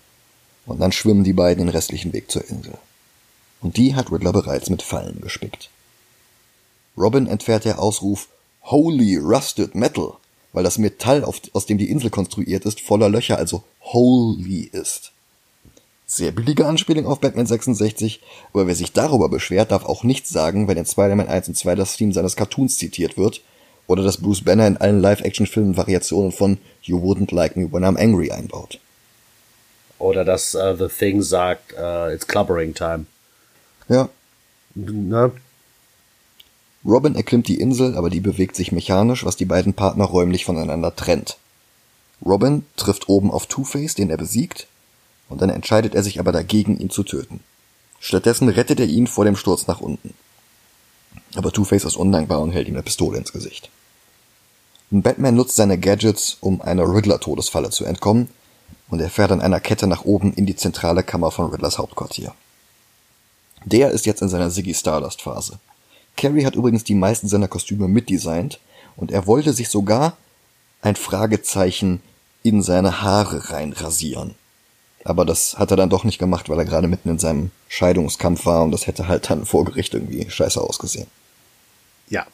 Und dann schwimmen die beiden den restlichen Weg zur Insel. Und die hat Riddler bereits mit Fallen gespickt. Robin entfährt der Ausruf Holy Rusted Metal, weil das Metall, aus dem die Insel konstruiert ist, voller Löcher, also holy ist. Sehr billige Anspielung auf Batman 66, aber wer sich darüber beschwert, darf auch nichts sagen, wenn in Spider-Man 1 und 2 das Theme seines Cartoons zitiert wird oder dass Bruce Banner in allen Live-Action-Filmen Variationen von You Wouldn't Like Me When I'm Angry einbaut. Oder dass uh, The Thing sagt, uh, it's clubbering time. Ja. Ne? Robin erklimmt die Insel, aber die bewegt sich mechanisch, was die beiden Partner räumlich voneinander trennt. Robin trifft oben auf Two-Face, den er besiegt, und dann entscheidet er sich aber dagegen, ihn zu töten. Stattdessen rettet er ihn vor dem Sturz nach unten. Aber Two-Face ist undankbar und hält ihm eine Pistole ins Gesicht. Batman nutzt seine Gadgets, um einer Riddler-Todesfalle zu entkommen, und er fährt an einer Kette nach oben in die zentrale Kammer von Riddlers Hauptquartier. Der ist jetzt in seiner Ziggy Stardust Carrie hat übrigens die meisten seiner Kostüme mitdesignt und er wollte sich sogar ein Fragezeichen in seine Haare reinrasieren. Aber das hat er dann doch nicht gemacht, weil er gerade mitten in seinem Scheidungskampf war und das hätte halt dann vor Gericht irgendwie scheiße ausgesehen. Ja.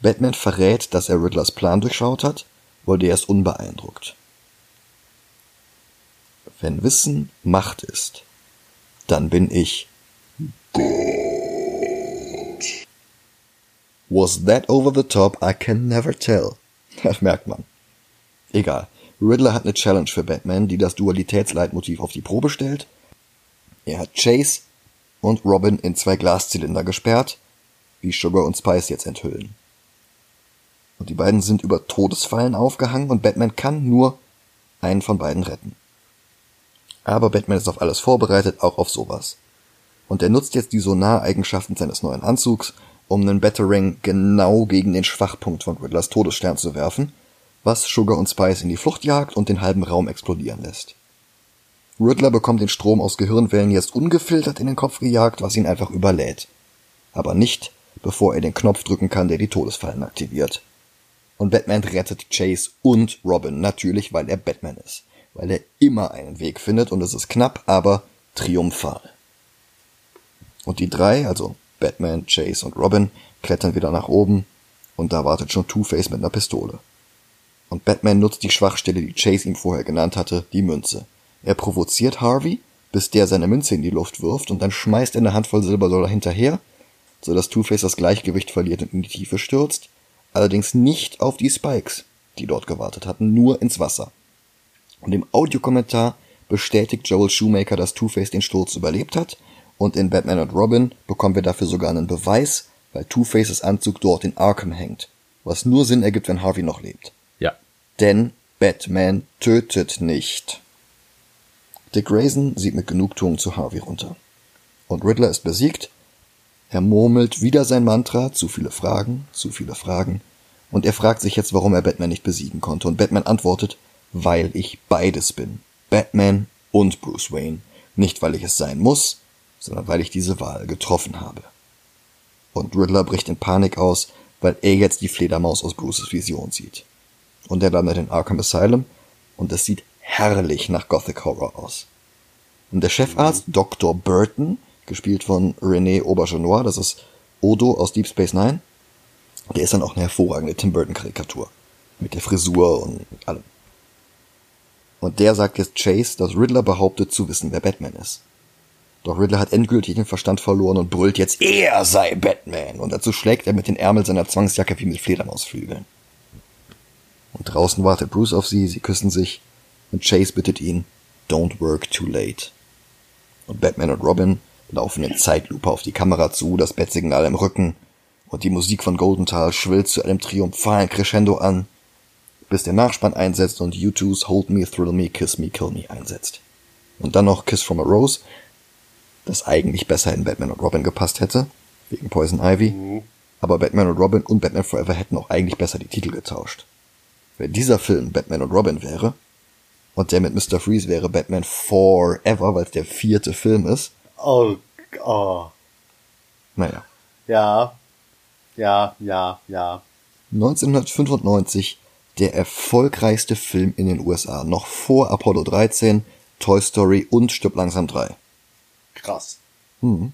Batman verrät, dass er Riddlers Plan durchschaut hat, weil der ist unbeeindruckt. Wenn Wissen Macht ist, dann bin ich Gott. Was that over the top? I can never tell. Das merkt man. Egal. Riddler hat eine Challenge für Batman, die das Dualitätsleitmotiv auf die Probe stellt. Er hat Chase und Robin in zwei Glaszylinder gesperrt, wie Sugar und Spice jetzt enthüllen. Und die beiden sind über Todesfallen aufgehangen und Batman kann nur einen von beiden retten. Aber Batman ist auf alles vorbereitet, auch auf sowas. Und er nutzt jetzt die Sonareigenschaften seines neuen Anzugs, um einen Battering genau gegen den Schwachpunkt von Riddlers Todesstern zu werfen, was Sugar und Spice in die Flucht jagt und den halben Raum explodieren lässt. Riddler bekommt den Strom aus Gehirnwellen jetzt ungefiltert in den Kopf gejagt, was ihn einfach überlädt. aber nicht, bevor er den Knopf drücken kann, der die Todesfallen aktiviert. Und Batman rettet Chase und Robin, natürlich, weil er Batman ist. Weil er immer einen Weg findet und es ist knapp, aber triumphal. Und die drei, also Batman, Chase und Robin, klettern wieder nach oben und da wartet schon Two-Face mit einer Pistole. Und Batman nutzt die Schwachstelle, die Chase ihm vorher genannt hatte, die Münze. Er provoziert Harvey, bis der seine Münze in die Luft wirft und dann schmeißt er eine Handvoll Silberdollar hinterher, sodass Two-Face das Gleichgewicht verliert und in die Tiefe stürzt, allerdings nicht auf die Spikes, die dort gewartet hatten, nur ins Wasser. Und im Audiokommentar bestätigt Joel Shoemaker, dass Two-Face den Sturz überlebt hat und in Batman und Robin bekommen wir dafür sogar einen Beweis, weil Two-Faces Anzug dort in Arkham hängt, was nur Sinn ergibt, wenn Harvey noch lebt. Ja. Denn Batman tötet nicht. Dick Grayson sieht mit Genugtuung zu Harvey runter. Und Riddler ist besiegt. Er murmelt wieder sein Mantra, zu viele Fragen, zu viele Fragen. Und er fragt sich jetzt, warum er Batman nicht besiegen konnte. Und Batman antwortet, weil ich beides bin. Batman und Bruce Wayne. Nicht, weil ich es sein muss, sondern weil ich diese Wahl getroffen habe. Und Riddler bricht in Panik aus, weil er jetzt die Fledermaus aus Bruces Vision sieht. Und er landet in Arkham Asylum und es sieht herrlich nach Gothic Horror aus. Und der Chefarzt Dr. Burton, gespielt von René Aubergenois, das ist Odo aus Deep Space Nine, der ist dann auch eine hervorragende Tim Burton Karikatur. Mit der Frisur und allem. Und der sagt jetzt Chase, dass Riddler behauptet zu wissen, wer Batman ist. Doch Riddler hat endgültig den Verstand verloren und brüllt jetzt, er sei Batman. Und dazu schlägt er mit den Ärmeln seiner Zwangsjacke wie mit Fledermausflügeln. Und draußen wartet Bruce auf sie, sie küssen sich und Chase bittet ihn, don't work too late. Und Batman und Robin laufen in Zeitlupe auf die Kamera zu, das Bettsignal im Rücken und die Musik von Goldenthal schwillt zu einem triumphalen Crescendo an, bis der Nachspann einsetzt und U2's Hold Me, Thrill Me, Kiss Me, Kill Me einsetzt. Und dann noch Kiss from a Rose, das eigentlich besser in Batman und Robin gepasst hätte, wegen Poison Ivy, mhm. aber Batman und Robin und Batman Forever hätten auch eigentlich besser die Titel getauscht. Wenn dieser Film Batman und Robin wäre, und der mit Mr. Freeze wäre Batman Forever, weil es der vierte Film ist. Oh, oh. Naja. Ja, ja, ja, ja. 1995 der erfolgreichste Film in den USA, noch vor Apollo 13, Toy Story und Stück langsam 3. Krass. Hm.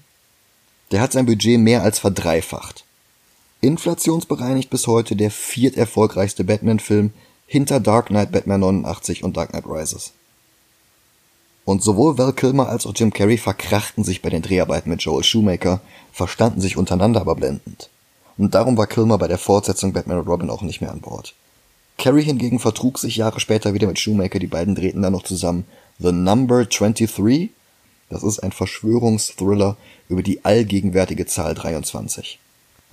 Der hat sein Budget mehr als verdreifacht. Inflationsbereinigt bis heute der vierterfolgreichste Batman-Film hinter Dark Knight, Batman 89 und Dark Knight Rises. Und sowohl Val Kilmer als auch Jim Carrey verkrachten sich bei den Dreharbeiten mit Joel Shoemaker, verstanden sich untereinander aber blendend. Und darum war Kilmer bei der Fortsetzung Batman und Robin auch nicht mehr an Bord. Carrey hingegen vertrug sich Jahre später wieder mit Shoemaker, die beiden drehten dann noch zusammen The Number 23. Das ist ein Verschwörungsthriller über die allgegenwärtige Zahl 23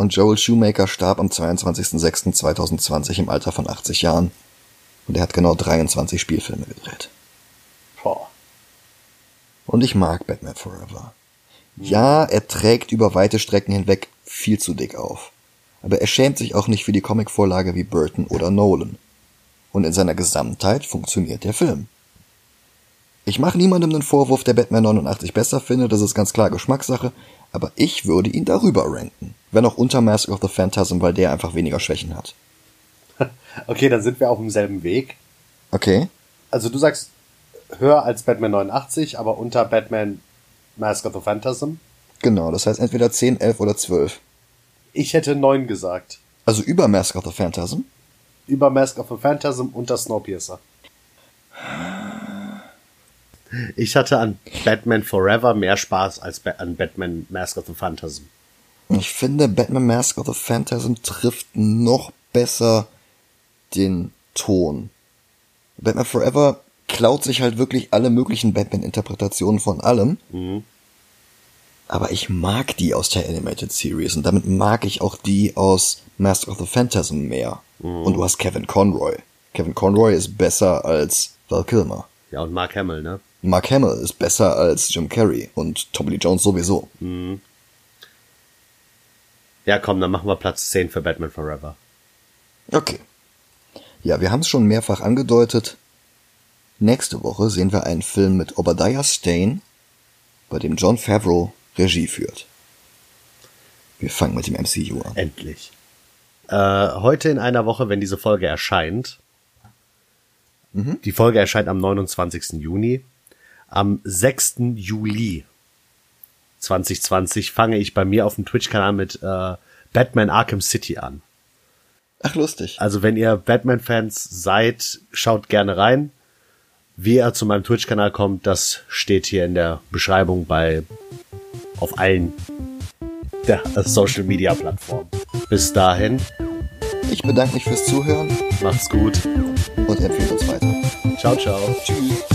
und Joel Shoemaker starb am 22.06.2020 im Alter von 80 Jahren und er hat genau 23 Spielfilme gedreht. Boah. Und ich mag Batman Forever. Ja, er trägt über weite Strecken hinweg viel zu dick auf. Aber er schämt sich auch nicht für die Comicvorlage wie Burton oder Nolan. Und in seiner Gesamtheit funktioniert der Film. Ich mache niemandem den Vorwurf, der Batman 89 besser findet, das ist ganz klar Geschmackssache, aber ich würde ihn darüber ranken. Wenn auch unter Mask of the Phantasm, weil der einfach weniger Schwächen hat. Okay, dann sind wir auf demselben Weg. Okay. Also du sagst höher als Batman 89, aber unter Batman Mask of the Phantasm? Genau, das heißt entweder 10, 11 oder 12. Ich hätte 9 gesagt. Also über Mask of the Phantasm? Über Mask of the Phantasm unter Snowpiercer. Ich hatte an Batman Forever mehr Spaß als an Batman Mask of the Phantasm. Ich finde, Batman Mask of the Phantasm trifft noch besser den Ton. Batman Forever klaut sich halt wirklich alle möglichen Batman-Interpretationen von allem. Mhm. Aber ich mag die aus der Animated Series und damit mag ich auch die aus Mask of the Phantasm mehr. Mhm. Und du hast Kevin Conroy. Kevin Conroy ist besser als Val Kilmer. Ja, und Mark Hamill, ne? Mark Hamill ist besser als Jim Carrey und Tommy Lee Jones sowieso. Mhm. Ja, komm, dann machen wir Platz 10 für Batman Forever. Okay. Ja, wir haben es schon mehrfach angedeutet. Nächste Woche sehen wir einen Film mit Obadiah Stane, bei dem John Favreau Regie führt. Wir fangen mit dem MCU an. Endlich. Äh, heute in einer Woche, wenn diese Folge erscheint, mhm. die Folge erscheint am 29. Juni, am 6. Juli 2020 fange ich bei mir auf dem Twitch-Kanal mit äh, Batman Arkham City an. Ach, lustig. Also wenn ihr Batman-Fans seid, schaut gerne rein. Wie er zu meinem Twitch-Kanal kommt, das steht hier in der Beschreibung bei auf allen der Social Media Plattformen. Bis dahin. Ich bedanke mich fürs Zuhören. Macht's gut. Und empfehlt uns weiter. Ciao, ciao. Tschüss.